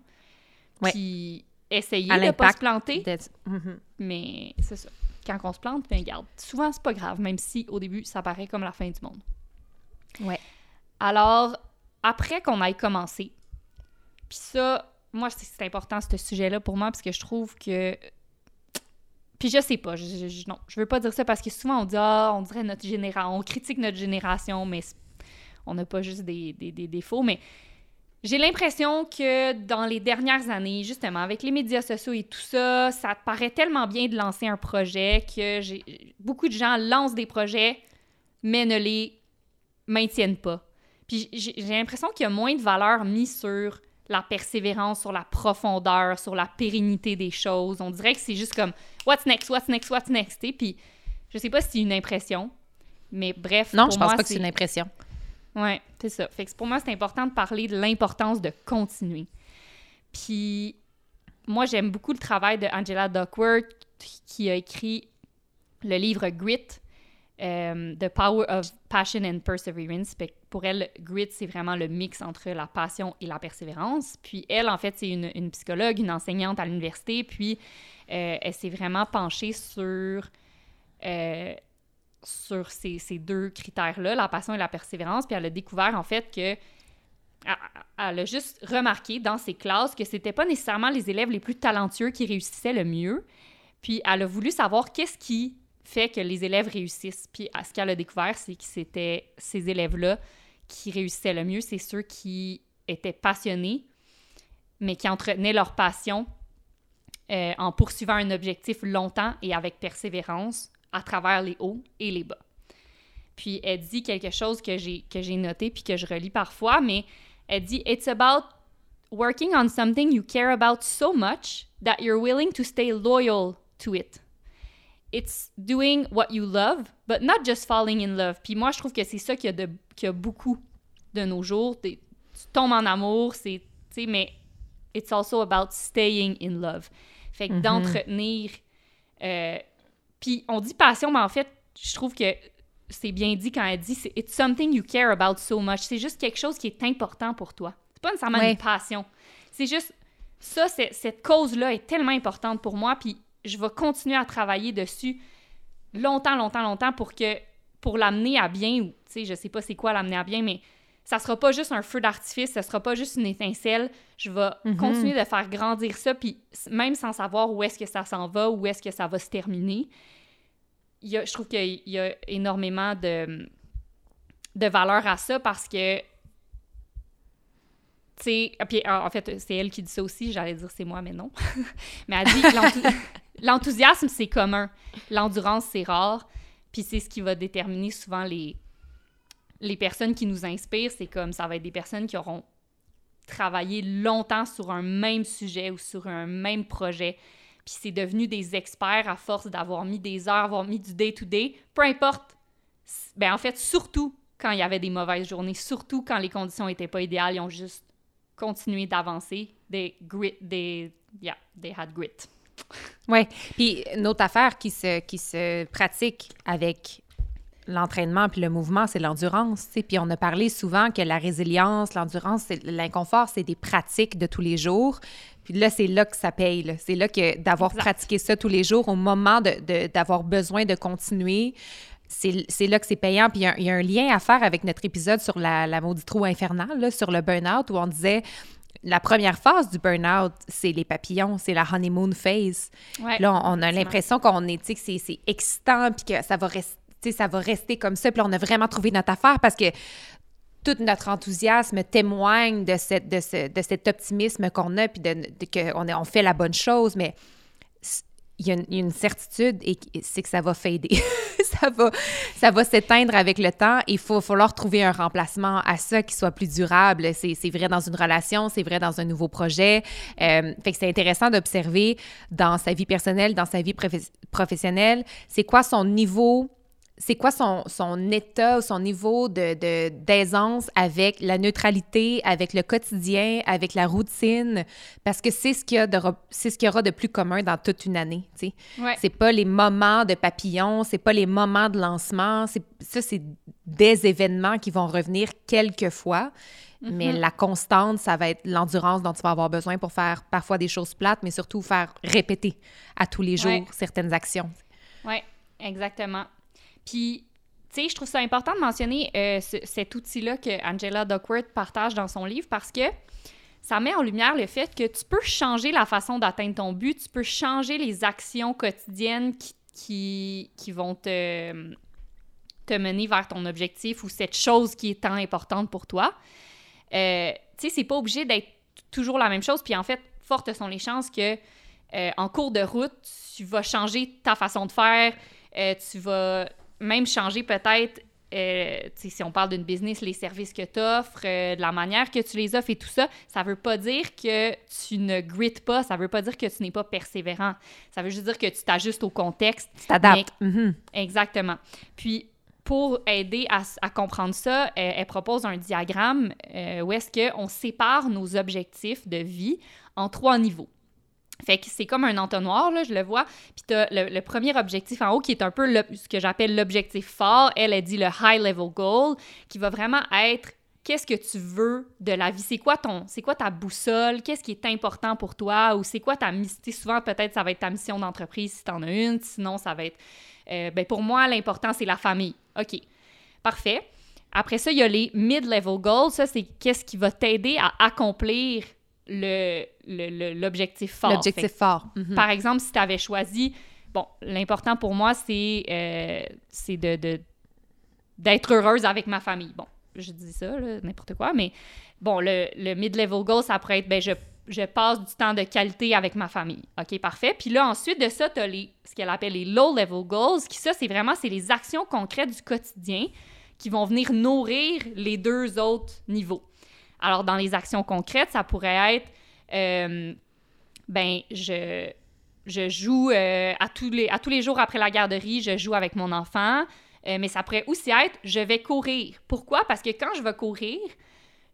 Ouais. Puis essayer À de pas se planter. Mhm. Mais c'est ça. Quand on se plante, ben garde. Souvent, c'est pas grave, même si au début, ça paraît comme la fin du monde. Ouais. Alors, après qu'on aille commencer, puis ça, moi, c'est c'est important, ce sujet-là, pour moi, parce que je trouve que... Puis je sais pas, je, je- non, je veux pas dire ça parce que souvent on dit « Ah, on dirait notre génération, on critique notre génération, mais on n'a pas juste des, des- des défauts. » Mais j'ai l'impression que dans les dernières années, justement, avec les médias sociaux et tout ça, ça te paraît tellement bien de lancer un projet que beaucoup de gens lancent des projets, mais ne les maintiennent pas. Puis j'ai l'impression qu'il y a moins de valeur mise sur la persévérance, sur la profondeur, sur la pérennité des choses. On dirait que c'est juste comme what's next, what's next, what's next. sais. Puis je sais pas si c'est une impression, mais bref. Non, pour je pense moi, pas que c'est une impression. Ouais, c'est ça. Fait pour moi, c'est important de parler de l'importance de continuer. Puis, moi, j'aime beaucoup le travail de Angela Duckworth qui a écrit le livre Grit, euh, The Power of Passion and Perseverance. Pour elle, Grit, c'est vraiment le mix entre la passion et la persévérance. Puis elle, en fait, c'est une, une psychologue, une enseignante à l'université. Puis euh, elle s'est vraiment penchée sur, euh, sur ces, ces deux critères-là, la passion et la persévérance. Puis elle a découvert, en fait, que elle- a juste remarqué dans ses classes que c'était pas nécessairement les élèves les plus talentueux qui réussissaient le mieux. Puis elle a voulu savoir qu'est-ce qui fait que les élèves réussissent. Puis ce qu'elle a découvert, c'est que c'était ces élèves-là qui réussissaient le mieux, c'est ceux qui étaient passionnés, mais qui entretenaient leur passion euh, en poursuivant un objectif longtemps et avec persévérance à travers les hauts et les bas. Puis elle dit quelque chose que j'ai que j'ai noté puis que je relis parfois, mais elle dit It's about working on something you care about so much that you're willing to stay loyal to it. It's doing what you love, but not just falling in love. Puis moi, je trouve que c'est ça qu'il y, a de- qu'il y a beaucoup de nos jours. T'es- Tu tombes en amour, c'est, mais it's also about staying in love. Fait que d'entretenir. euh, puis on dit passion, mais en fait, je trouve que c'est bien dit quand elle dit c'est it's something you care about so much. C'est juste quelque chose qui est important pour toi. C'est pas nécessairement Ouais. une passion. C'est juste ça, cette cause-là est tellement importante pour moi, puis je vais continuer à travailler dessus longtemps, longtemps, longtemps pour que pour l'amener à bien, ou tu sais, je sais pas c'est quoi l'amener à bien, mais ça sera pas juste un feu d'artifice, ça sera pas juste une étincelle. Je vais continuer de faire grandir ça, puis même sans savoir où est-ce que ça s'en va, où est-ce que ça va se terminer, il y a- je trouve qu'il y a énormément de, de valeur à ça parce que tu sais, ah, puis en en fait, c'est elle qui dit ça aussi, j'allais dire c'est moi, mais non. mais elle dit l'enthou- l'enthousiasme, c'est commun. L'endurance, c'est rare. Puis c'est ce qui va déterminer souvent les, les personnes qui nous inspirent, c'est comme ça va être des personnes qui auront travaillé longtemps sur un même sujet ou sur un même projet. Puis c'est devenu des experts à force d'avoir mis des heures, avoir mis du day-to-day. Peu importe. Ben en fait, surtout quand il y avait des mauvaises journées, surtout quand les conditions n'étaient pas idéales, ils ont juste continué d'avancer. Des grit, des, yeah, they had grit. Oui. Puis une autre affaire qui se, qui se pratique avec l'entraînement puis le mouvement, c'est l'endurance. Puis on a parlé souvent que la résilience, l'endurance, l'inconfort, c'est des pratiques de tous les jours. Puis là, c'est là que ça paye. C'est là que d'avoir pratiqué ça tous les jours, au moment d'avoir de, besoin de continuer, c'est là que c'est payant. Puis il y, a un lien à faire avec notre épisode sur la, la maudite trou infernale, sur le burn-out, où on disait la première phase du burn-out, c'est les papillons, c'est la honeymoon phase. là, on, a l'impression qu'on est, que c'est excitant, puis que ça va rester ça va rester comme ça. Puis on a vraiment trouvé notre affaire parce que tout notre enthousiasme témoigne de, cette, de, ce, de cet optimisme qu'on a, puis de, qu'on on fait la bonne chose. Mais il y, a une, certitude et c'est que ça va fader. ça va, ça va s'éteindre avec le temps. Il faut falloir trouver un remplacement à ça qui soit plus durable. C'est vrai dans une relation, c'est vrai dans un nouveau projet. Euh, c'est intéressant d'observer dans sa vie personnelle, dans sa vie professionnelle, c'est quoi son niveau c'est quoi son, son état, son niveau de, d'aisance avec la neutralité, avec le quotidien, avec la routine, parce que c'est ce qu'il y, a de, c'est ce qu'il y aura de plus commun dans toute une année. Tu sais. C'est pas les moments de papillon, c'est pas les moments de lancement, c'est, ça, c'est des événements qui vont revenir quelques fois. Mais mm-hmm. la constante, ça va être l'endurance dont tu vas avoir besoin pour faire parfois des choses plates, mais surtout faire répéter à tous les jours certaines actions. Oui, exactement. Puis, tu sais, je trouve ça important de mentionner euh, cet outil-là que Angela Duckworth partage dans son livre parce que ça met en lumière le fait que tu peux changer la façon d'atteindre ton but, tu peux changer les actions quotidiennes qui, qui, vont te, te mener vers ton objectif ou cette chose qui est tant importante pour toi. Euh, tu sais, c'est pas obligé d'être toujours la même chose. Puis en fait, fortes sont les chances que euh, en cours de route, tu vas changer ta façon de faire, tu vas même changer peut-être, euh, si on parle d'une business, les services que tu offres, euh, de la manière que tu les offres et tout ça, ça veut pas dire que tu ne grites pas, ça veut pas dire que tu n'es pas persévérant. Ça veut juste dire que tu t'ajustes au contexte. Tu t'adaptes. Mm-hmm. Exactement. Puis, pour aider à, comprendre ça, elle, propose un diagramme euh, où est-ce qu'on sépare nos objectifs de vie en trois niveaux. Fait que c'est comme un entonnoir, là, je le vois. Puis t'as le, le, premier objectif en haut qui est un peu ce que j'appelle l'objectif fort. Elle a dit le high level goal, qui va vraiment être qu'est-ce que tu veux de la vie? C'est quoi ton, c'est quoi ta boussole? Qu'est-ce qui est important pour toi? Ou c'est quoi ta mission? Souvent, peut-être, ça va être ta mission d'entreprise si tu en as une. Sinon, ça va être, euh, ben pour moi, l'important, c'est la famille. OK. Parfait. Après ça, il y a les mid-level goals. Ça, c'est qu'est-ce qui va t'aider à accomplir l'objectif fort. L'objectif fort. Mhm. Par exemple, si tu avais choisi, bon, l'important pour moi, c'est euh, de, d'être heureuse avec ma famille. Bon, je dis ça, n'importe quoi, mais bon, le, le mid-level goal, ça pourrait être, ben, je, je, passe du temps de qualité avec ma famille. OK, parfait. Puis là, ensuite de ça, tu as les, ce qu'elle appelle les low-level goals, qui, ça, c'est vraiment, c'est les actions concrètes du quotidien qui vont venir nourrir les deux autres niveaux. Alors, dans les actions concrètes, ça pourrait être, euh, ben, je, je joue euh, à, tous les, à tous les jours après la garderie, je joue avec mon enfant. Euh, mais ça pourrait aussi être, je vais courir. Pourquoi? Parce que quand je vais courir,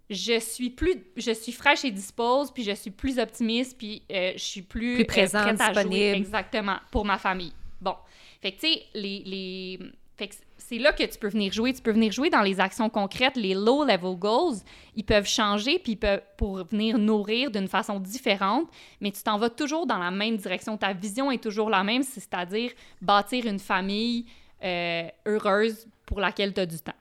je suis plus, je suis fraîche et dispose, puis je suis plus optimiste, puis je suis plus, plus présente, disponible. exactement, pour ma famille. Bon. Fait que, tu sais, les, les... Fait que c'est là que tu peux venir jouer. Tu peux venir jouer dans les actions concrètes. Les low-level goals, ils peuvent changer puis peuvent, pour venir nourrir d'une façon différente, mais tu t'en vas toujours dans la même direction. Ta vision est toujours la même, c'est-à-dire bâtir une famille euh, heureuse pour laquelle tu as du temps.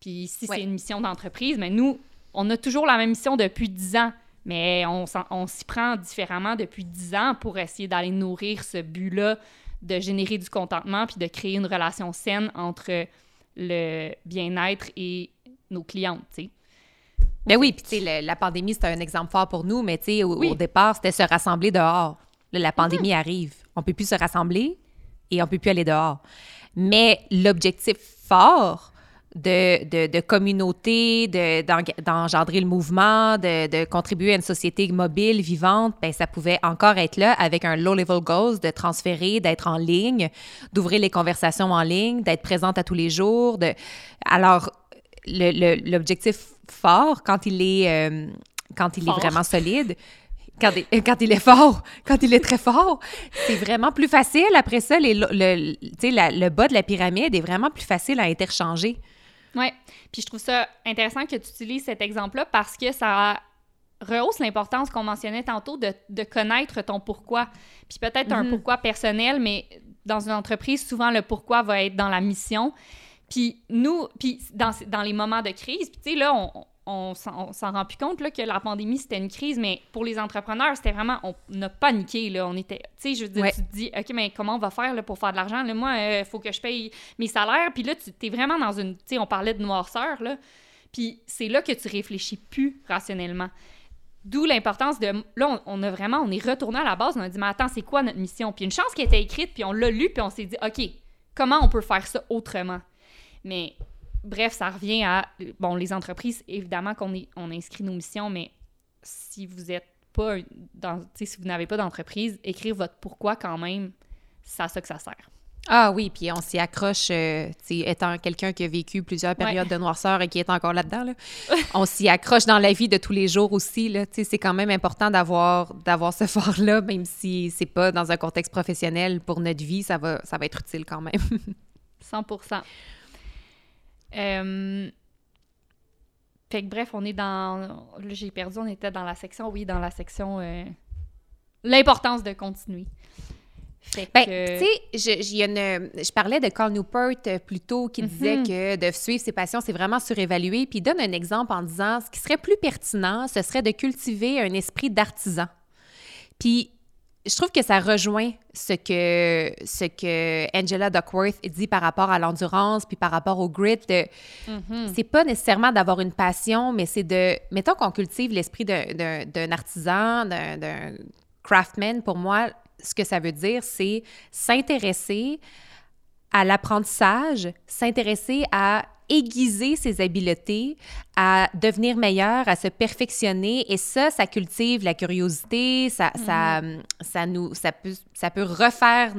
Puis si c'est une mission d'entreprise, mais nous, on a toujours la même mission depuis 10 ans, mais on, on s'y prend différemment depuis 10 ans pour essayer d'aller nourrir ce but-là de générer du contentement puis de créer une relation saine entre le bien-être et nos clientes, tu sais. Mais oui, puis tu sais, la pandémie, c'est un exemple fort pour nous, mais tu sais, au, départ, c'était se rassembler dehors. la pandémie arrive. On peut plus se rassembler et on peut plus aller dehors. Mais l'objectif fort de, de, de communauté, de- d'eng- d'engendrer le mouvement, de, de contribuer à une société mobile, vivante, ben, ça pouvait encore être là avec un low-level goals, de transférer, d'être en ligne, d'ouvrir les conversations en ligne, d'être présente à tous les jours. De... Alors, le- le- l'objectif fort, quand il est, euh, quand il Fort. est vraiment solide, quand il, quand il est fort, quand il est très fort, c'est vraiment plus facile. Après ça, les, le, la- le bas de la pyramide est vraiment plus facile à interchanger. Ouais. Puis je trouve ça intéressant que tu utilises cet exemple-là parce que ça rehausse l'importance qu'on mentionnait tantôt de, de connaître ton pourquoi. Puis peut-être un Mhm. pourquoi personnel, mais dans une entreprise, souvent le pourquoi va être dans la mission. Puis nous, puis dans, dans les moments de crise, puis tu sais, là, on, on, s'en rend plus compte là, que la pandémie, c'était une crise, mais pour les entrepreneurs, c'était vraiment, on a paniqué, là, on était, tu sais, je veux dire, Ouais. tu te dis, OK, mais comment on va faire là, pour faire de l'argent? Là, moi, il faut que je paye mes salaires, puis là, tu es vraiment dans une, tu sais, on parlait de noirceur, là, puis c'est là que tu réfléchis plus rationnellement. D'où l'importance de. Là, on, on a vraiment. On est retourné à la base. On a dit, mais attends, c'est quoi notre mission? Puis une chance qui était écrite, puis on l'a lu, puis on s'est dit, OK, comment on peut faire ça autrement? Mais bref, ça revient à. Bon, les entreprises, évidemment qu'on est, on inscrit nos missions, mais si vous êtes pas. Dans, si vous n'avez pas d'entreprise, écrire votre pourquoi quand même, c'est à ça que ça sert. Ah oui, puis on s'y accroche, euh, étant quelqu'un qui a vécu plusieurs périodes de noirceur et qui est encore là-dedans, là, on s'y accroche dans la vie de tous les jours aussi. C'est quand même important d'avoir, d'avoir ce fort-là, même si c'est pas dans un contexte professionnel pour notre vie, ça va, ça va être utile quand même. 100 Euh, Fait que bref, on est dans. Là, j'ai perdu, on était dans la section, oui, dans la section. euh, L'importance de continuer. Fait que. Ben, tu sais, je, je parlais de Carl Newport euh, plus tôt qui disait Mhm. que de suivre ses passions, c'est vraiment surévalué. Puis il donne un exemple en disant ce qui serait plus pertinent, ce serait de cultiver un esprit d'artisan. Puis je trouve que ça rejoint ce que, ce que Angela Duckworth dit par rapport à l'endurance, puis par rapport au grit. de- Mhm. c'est pas nécessairement d'avoir une passion, mais c'est de. Mettons qu'on cultive l'esprit d'un- artisan, d'un d'un craftsman. Pour moi, ce que ça veut dire, c'est s'intéresser à l'apprentissage, s'intéresser à aiguiser ses habiletés, à devenir meilleur, à se perfectionner. Et ça, ça cultive la curiosité, ça, ça, ça, nous, ça, peut, ça peut refaire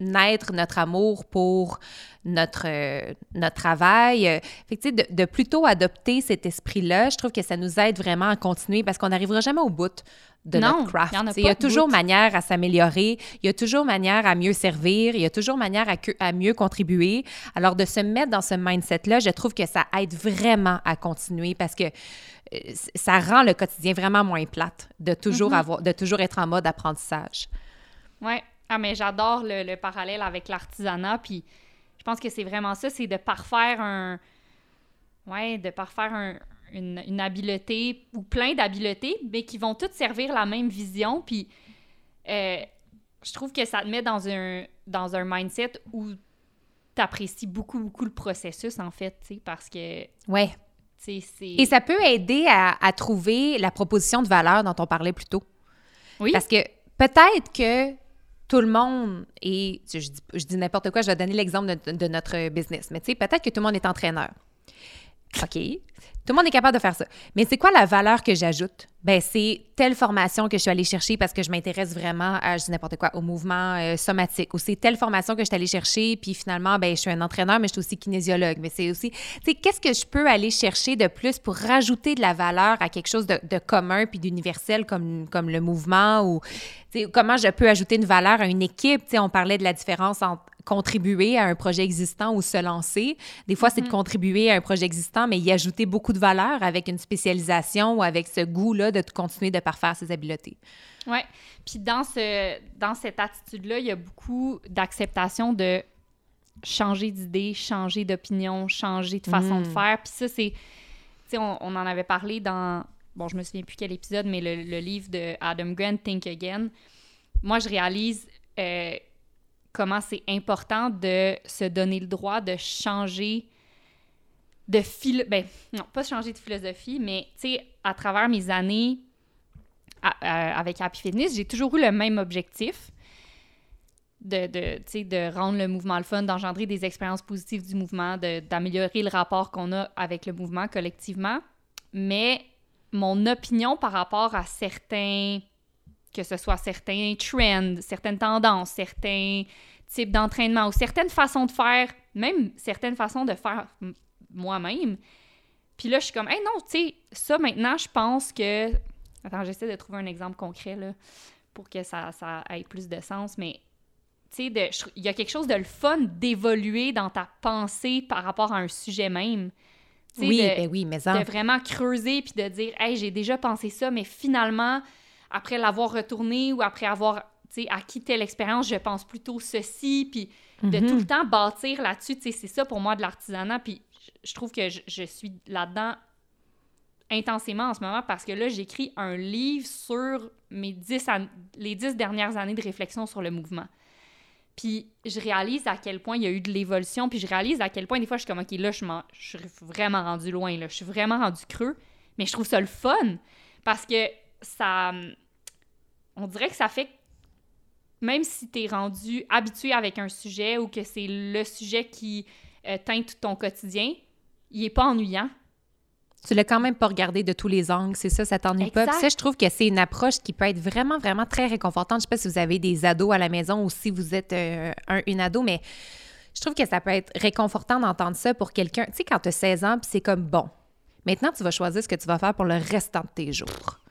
naître notre amour pour notre, euh, notre travail. Euh, Fait que, de, de plutôt adopter cet esprit-là, je trouve que ça nous aide vraiment à continuer parce qu'on n'arrivera jamais au bout de Non, notre craft. il y y a toujours bout. manière à s'améliorer, il y a toujours manière à mieux servir, il y a toujours manière à, que- à mieux contribuer. Alors, de se mettre dans ce mindset-là, je trouve que ça aide vraiment à continuer parce que euh, ça rend le quotidien vraiment moins plate de toujours, Mm-hmm. avoir, de toujours être en mode apprentissage. Ouais. Ah, mais j'adore le, le parallèle avec l'artisanat. Puis je pense que c'est vraiment ça, c'est de parfaire un. Ouais, de parfaire un- une, une habileté ou plein d'habiletés, mais qui vont toutes servir la même vision. Puis euh, je trouve que ça te met dans un, dans un mindset où tu apprécies beaucoup, beaucoup le processus, en fait, tu sais, parce que, Ouais. tu sais, c'est. Et ça peut aider à, à trouver la proposition de valeur dont on parlait plus tôt. Oui. Parce que peut-être que tout le monde est. Je dis, n'importe quoi, je vais donner l'exemple de, de notre business. Mais tu sais, peut-être que tout le monde est entraîneur. OK. Tout le monde est capable de faire ça. Mais c'est quoi la valeur que j'ajoute? Ben, c'est telle formation que je suis allée chercher parce que je m'intéresse vraiment à, je dis n'importe quoi, au mouvement euh, somatique. Ou c'est telle formation que je suis allée chercher, puis finalement, ben, je suis un entraîneur, mais je suis aussi kinésiologue. Mais c'est aussi, tu sais, qu'est-ce que je peux aller chercher de plus pour rajouter de la valeur à quelque chose de, commun puis d'universel comme, comme le mouvement ou, tu sais, comment je peux ajouter une valeur à une équipe? Tu sais, on parlait de la différence entre contribuer à un projet existant ou se lancer. Des fois, c'est de contribuer à un projet existant, mais y ajouter beaucoup de valeur avec une spécialisation ou avec ce goût-là de continuer de parfaire ses habiletés. Oui. Puis dans, ce, dans cette attitude-là, il y a beaucoup d'acceptation de changer d'idée, changer d'opinion, changer de façon de faire. Puis ça, c'est. Tu sais, on, on en avait parlé dans. Bon, je me souviens plus quel épisode, mais le, le livre de Adam Grant, Think Again. Moi, je réalise euh, comment c'est important de se donner le droit de changer de philo... Ben, non, pas changer de philosophie, mais, tu sais, à travers mes années avec Happy Fitness, j'ai toujours eu le même objectif de, de, de rendre le mouvement le fun, d'engendrer des expériences positives du mouvement, d'améliorer le rapport qu'on a avec le mouvement collectivement. Mais mon opinion par rapport à certains, que ce soit certains trends, certaines tendances, certains types d'entraînement ou certaines façons de faire, même certaines façons de faire moi-même. Puis là, je suis comme, hey non, tu sais, ça maintenant, je pense que. Attends, j'essaie de trouver un exemple concret là, pour que ça, ça ait plus de sens, mais tu sais, il y a quelque chose de le fun d'évoluer dans ta pensée par rapport à un sujet même. Oui, de- ben oui, mais ça. de vraiment creuser puis de dire hey j'ai déjà pensé ça mais finalement après l'avoir retourné ou après avoir acquis telle expérience je pense plutôt ceci puis de Mhm. tout le temps bâtir là-dessus c'est ça pour moi de l'artisanat puis je- trouve que je, je suis là-dedans intensément en ce moment parce que là j'écris un livre sur mes dix an- les dix dernières années de réflexion sur le mouvement puis je réalise à quel point il y a eu de l'évolution, puis je réalise à quel point des fois je suis comme OK, là je, je suis vraiment rendu loin là, je suis vraiment rendu creux, mais je trouve ça le fun parce que ça on dirait que ça fait que même si tu es rendu habitué avec un sujet ou que c'est le sujet qui euh, teinte ton quotidien, il est pas ennuyant. Tu l'as quand même pas regardé de tous les angles, c'est ça, ça t'ennuie pas. Puis ça, je trouve que c'est une approche qui peut être vraiment, vraiment très réconfortante. Je sais pas si vous avez des ados à la maison ou si vous êtes euh, un, une ado, mais je trouve que ça peut être réconfortant d'entendre ça pour quelqu'un. Tu sais, quand tu as 16 ans, puis c'est comme, bon, maintenant, tu vas choisir ce que tu vas faire pour le restant de tes jours.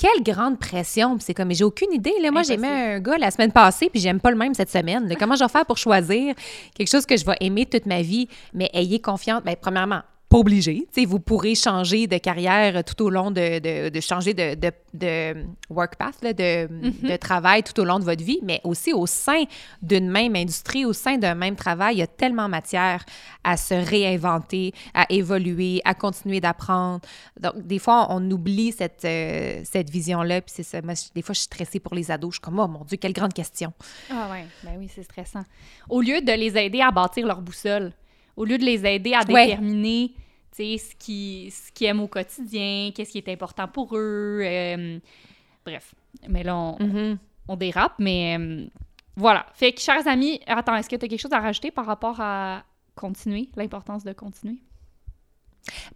Quelle grande pression! Puis c'est comme, mais j'ai aucune idée. Là. Moi, j'aimais un gars la semaine passée, puis j'aime pas le même cette semaine. là. Comment je vais faire pour choisir quelque chose que je vais aimer toute ma vie? Mais ayez confiance. Bien, premièrement, pas obligé. Tu sais, vous pourrez changer de carrière tout au long de, de, de changer de, de, de work path, là, de, de travail tout au long de votre vie, mais aussi au sein d'une même industrie, au sein d'un même travail, il y a tellement matière à se réinventer, à évoluer, à continuer d'apprendre. Donc, des fois, on oublie cette, euh, cette vision-là, puis c'est ça. Moi, je- des fois, je suis stressée pour les ados. Je suis comme, oh mon Dieu, quelle grande question. Ah ouais, ben oui, c'est stressant. Au lieu de les aider à bâtir leur boussole, au lieu de les aider à déterminer ce qu'ils ce aiment au quotidien, qu'est-ce qui est important pour eux. euh, bref, mais là, on, Mhm. on dérape, mais euh, voilà. Fait que, chers amis, attends, est-ce que tu as quelque chose à rajouter par rapport à continuer, l'importance de continuer?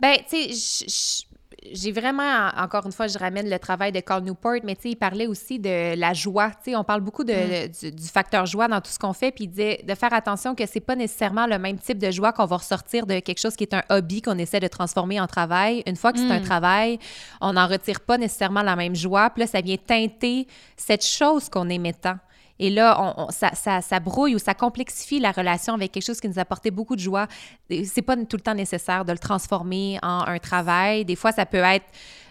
Ben, tu sais, j'ai vraiment, encore une fois, je ramène le travail de Carl Newport, mais tu sais, il parlait aussi de la joie. Tu sais, on parle beaucoup de, du, du facteur joie dans tout ce qu'on fait, puis il disait de faire attention que c'est pas nécessairement le même type de joie qu'on va ressortir de quelque chose qui est un hobby qu'on essaie de transformer en travail. Une fois que c'est un travail, on n'en retire pas nécessairement la même joie, puis là, ça vient teinter cette chose qu'on aimait tant. Et là, on, on- ça, ça, ça brouille ou ça complexifie la relation avec quelque chose qui nous apportait beaucoup de joie. C'est pas tout le temps nécessaire de le transformer en un travail. Des fois, ça peut être,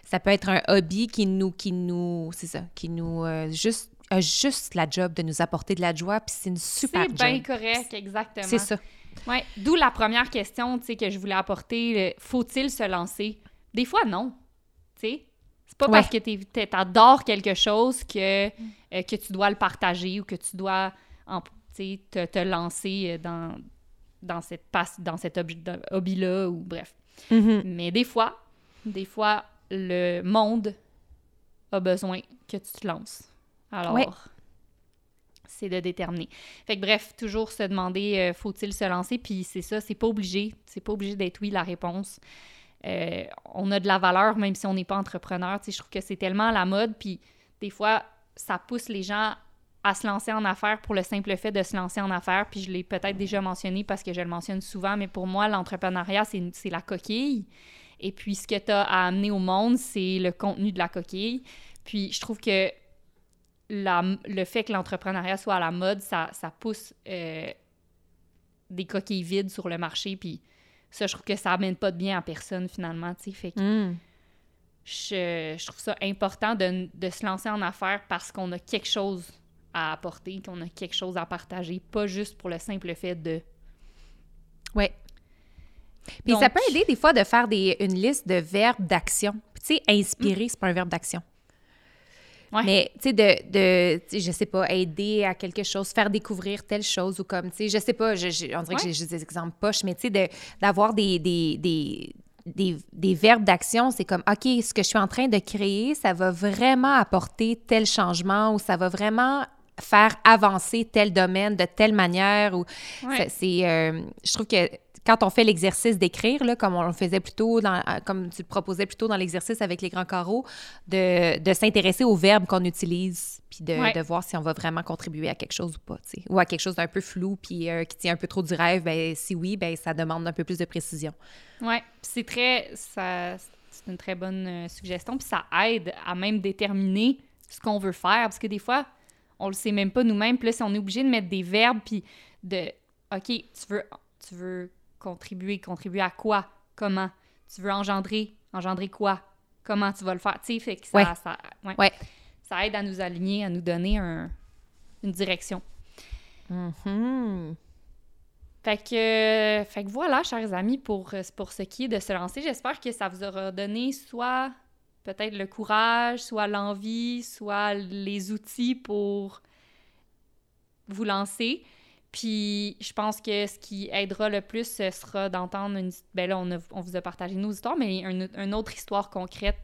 ça peut être un hobby qui nous, qui nous, c'est ça, qui nous euh, juste a juste la job de nous apporter de la joie. Puis c'est une super C'est bien job. correct, exactement. C'est ça. Ouais, d'où la première question, tu sais, que je voulais apporter. faut-il se lancer? Des fois, non. Tu sais, c'est pas Ouais. parce que t'es- t'adores quelque chose que, euh, que tu dois le partager ou que tu dois en- tu te, te lancer dans, dans, cette passe, dans cet hobby-là ou bref. Mhm. Mais des fois, des fois, le monde a besoin que tu te lances. Alors, Ouais. c'est de déterminer. Fait que bref, toujours se demander euh, faut-il se lancer, puis c'est ça, c'est pas obligé. C'est pas obligé d'être oui la réponse. Euh, on a de la valeur même si on n'est pas entrepreneur. Tu je trouve que c'est tellement la mode, puis des fois, ça pousse les gens à se lancer en affaires pour le simple fait de se lancer en affaires. Puis je l'ai peut-être déjà mentionné parce que je le mentionne souvent, mais pour moi, l'entrepreneuriat, c'est la coquille. Et puis, ce que tu as à amener au monde, c'est le contenu de la coquille. Puis, je trouve que le fait que l'entrepreneuriat soit à la mode, ça, ça pousse euh, des coquilles vides sur le marché. Puis, ça, je trouve que ça amène pas de bien à personne, finalement. tu sais. Fait que Mm. je, je trouve ça important de, de se lancer en affaires parce qu'on a quelque chose à apporter, qu'on a quelque chose à partager, pas juste pour le simple fait de. Ouais. Puis Donc- ça peut aider des fois de faire des, une liste de verbes d'action. Puis, Tu sais, inspirer, c'est pas un verbe d'action. Ouais. Mais, tu sais, de, de je sais pas, aider à quelque chose, faire découvrir telle chose ou comme, tu sais, je sais pas, je, je- on dirait que j'ai juste des exemples poches, mais tu sais, de- d'avoir des, des, des, des, des verbes d'action, c'est comme, OK, ce que je suis en train de créer, ça va vraiment apporter tel changement ou ça va vraiment faire avancer tel domaine de telle manière. Ou Ouais. c'est, euh, je trouve que quand on fait l'exercice d'écrire, comme on le faisait plus tôt, dans, euh, comme tu le proposais plus tôt dans l'exercice avec les grands carreaux, de, de s'intéresser aux verbes qu'on utilise, puis de, Ouais. de voir si on va vraiment contribuer à quelque chose ou pas. Ou à quelque chose d'un peu flou, puis euh, qui tient un peu trop du rêve, ben si oui, ben ça demande un peu plus de précision. Puis c'est très. Ça, c'est une très bonne euh, suggestion. Puis ça aide à même déterminer ce qu'on veut faire. Parce que des fois, on le sait même pas nous-mêmes. Puis là, si on est obligé de mettre des verbes, puis de. OK, tu veux, tu veux contribuer. Contribuer à quoi? Comment? Tu veux engendrer? Engendrer quoi? Comment tu vas le faire? Tu sais, fait que ça, Ouais. ça, ouais. Ouais. ça aide à nous aligner, à nous donner un- une direction. Mhm. Fait que, fait que voilà, chers amis, pour, pour ce qui est de se lancer, j'espère que ça vous aura donné soit peut-être le courage, soit l'envie, soit les outils pour vous lancer. Puis je pense que ce qui aidera le plus, ce sera d'entendre une... Ben là, on, a- on vous a partagé nos histoires, mais un- une autre histoire concrète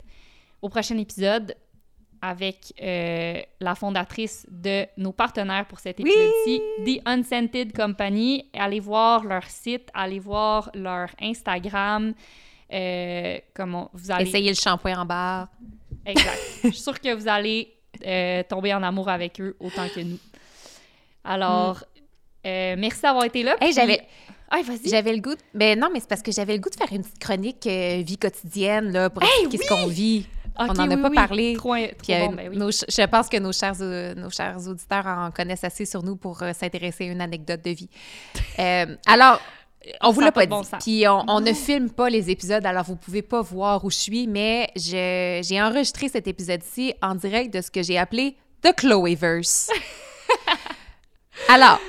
au prochain épisode avec euh, la fondatrice de nos partenaires pour cet Oui! épisode-ci, The Unscented Company. Allez voir leur site, allez voir leur Instagram. Euh, comment vous allez... Essayez le shampoing en barre. Exact. Je suis sûre que vous allez euh, tomber en amour avec eux autant que nous. Alors, euh, merci d'avoir été là. Hey, j'avais- Ah. J'avais le goût. de- Ben non, mais c'est parce que j'avais le goût de faire une petite chronique euh, vie quotidienne là, pour expliquer ce qu'on vit. On n'en a oui, pas oui. parlé. Trop, trop Puis, euh, bon, ben oui. nos je pense que nos chers, nos chers auditeurs en connaissent assez sur nous pour euh, s'intéresser à une anecdote de vie. Euh, alors, on vous l'a pas pas de bon dit. Puis on, on ne filme pas les épisodes, alors vous pouvez pas voir où je suis, mais j'ai enregistré cet épisode-ci en direct de ce que j'ai appelé The Chloeverse. alors,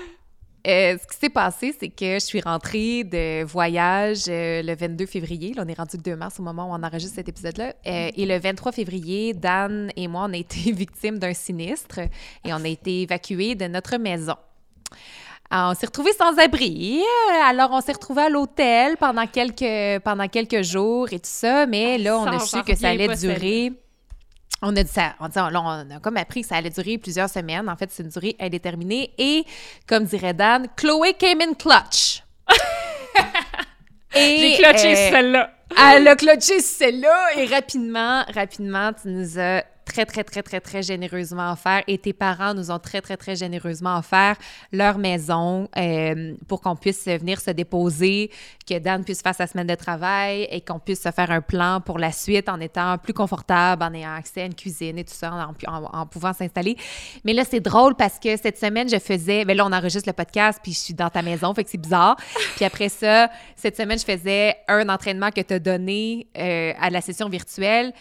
euh, ce qui s'est passé, c'est que je suis rentrée de voyage euh, le 22 février. Là, on est rendu le 2 mars au moment où on enregistre cet épisode-là. Euh, et le 23 février, Dan et moi, on a été victimes d'un sinistre et on a été évacués de notre maison. Alors, on s'est retrouvés sans abri. Alors, on s'est retrouvés à l'hôtel pendant quelques, pendant quelques jours et tout ça. Mais là, on a su que ça allait durer. On a dit ça, on, dit, là, on a comme appris que ça allait durer plusieurs semaines. En fait, c'est une durée indéterminée. Et, comme dirait Dan, Chloé came in clutch. J'ai clutché euh, celle-là. elle a clutché celle-là et rapidement, rapidement, tu nous as très, très, très, très, très généreusement offert et tes parents nous ont très, très, très généreusement offert leur maison euh, pour qu'on puisse venir se déposer, que Dan puisse faire sa semaine de travail et qu'on puisse se faire un plan pour la suite en étant plus confortable, en ayant accès à une cuisine et tout ça, en, en- en pouvant s'installer. Mais là, c'est drôle parce que cette semaine, je faisais... Ben là, on enregistre le podcast, puis je suis dans ta maison, fait que c'est bizarre. Puis après ça, cette semaine, je faisais un entraînement que tu as donné euh, à la session virtuelle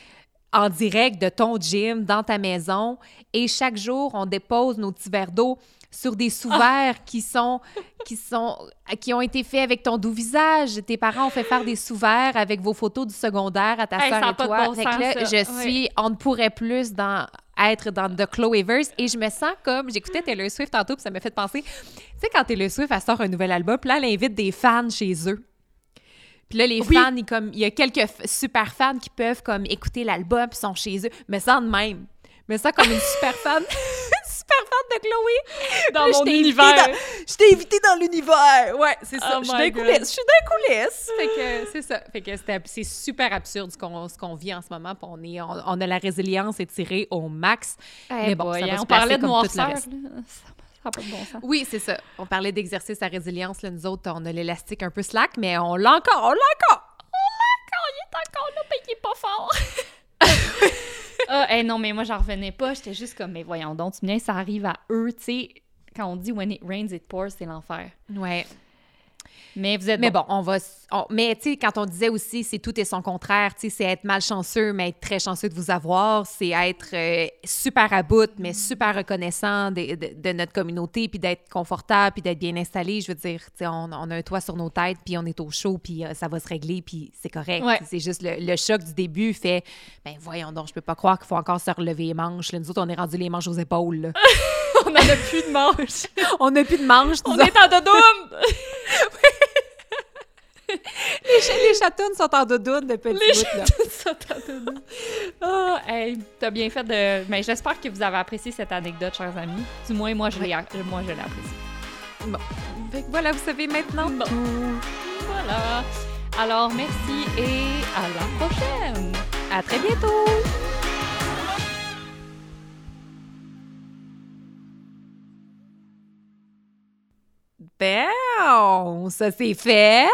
en direct de ton gym dans ta maison. Et chaque jour, on dépose nos petits verres d'eau sur des sous-verres qui sont qui sont qui ont été faits avec ton doux visage. Tes parents ont fait faire des sous-verres avec vos photos du secondaire à ta Hey, sœur et toi. bon Fait que sens, là, ça. je suis on ne pourrait plus dans être dans The Chloeverse et je me sens comme j'écoutais Taylor Swift tantôt puis ça m'a fait penser tu sais quand Taylor Swift elle sort un nouvel album puis là elle invite des fans chez eux puis là, les Oui. fans, ils comme, il y a quelques super fans qui peuvent comme écouter l'album puis sont chez eux. Mais ça de même. Mais ça comme une super fan. super fan de Chloé. Dans là, mon je univers. dans- Je t'ai invité dans l'univers. Ouais, c'est ça. Oh je suis God. coulisses. Je suis dans les coulisses. Fait que c'est ça. Fait que c'est super absurde ce qu'on vit en ce moment. puis on, est, on, on a la résilience étirée au max. Mais bon, boy, ça va hein, se on parlait de noirceur. Reste. là. Ça n'a pas de bon sens. Oui, c'est ça. On parlait d'exercice à résilience. Là, nous autres, on a l'élastique un peu slack, mais on l'a encore. On l'a encore. Il est encore là, mais il est pas fort. ah, eh non, mais moi, j'en revenais pas. J'étais juste comme, mais voyons donc, tu me dis, ça arrive à eux, tu sais. Quand on dit when it rains, it pours, c'est l'enfer. Ouais. Mais vous êtes Mais bon, on va. on- mais tu sais, quand on disait aussi, c'est tout et son contraire, tu sais, c'est être malchanceux, mais être très chanceux de vous avoir, c'est être euh, super à bout, mais super reconnaissant de, de- de notre communauté, puis d'être confortable, puis d'être bien installé. Je veux dire, tu sais, on, on a un toit sur nos têtes, puis on est au chaud, puis euh, ça va se régler, puis c'est correct. Ouais. C'est juste le, le choc du début fait, ben voyons donc, je peux pas croire qu'il faut encore se relever les manches. Là, nous autres, on est rendu les manches aux épaules. on en a plus de manches. on n'a plus de manches. on est en dodoum! les chatounes sont en doudoune depuis Les chatounes sont en. Oh, hey, t'as bien fait de... Mais j'espère que vous avez apprécié cette anecdote, chers amis. Du moins, moi, je l'ai l'ai appréciée. Fait que voilà, vous savez maintenant Bon. tout. Voilà. Alors, merci et à la prochaine. À très bientôt! Ben, ça c'est fait!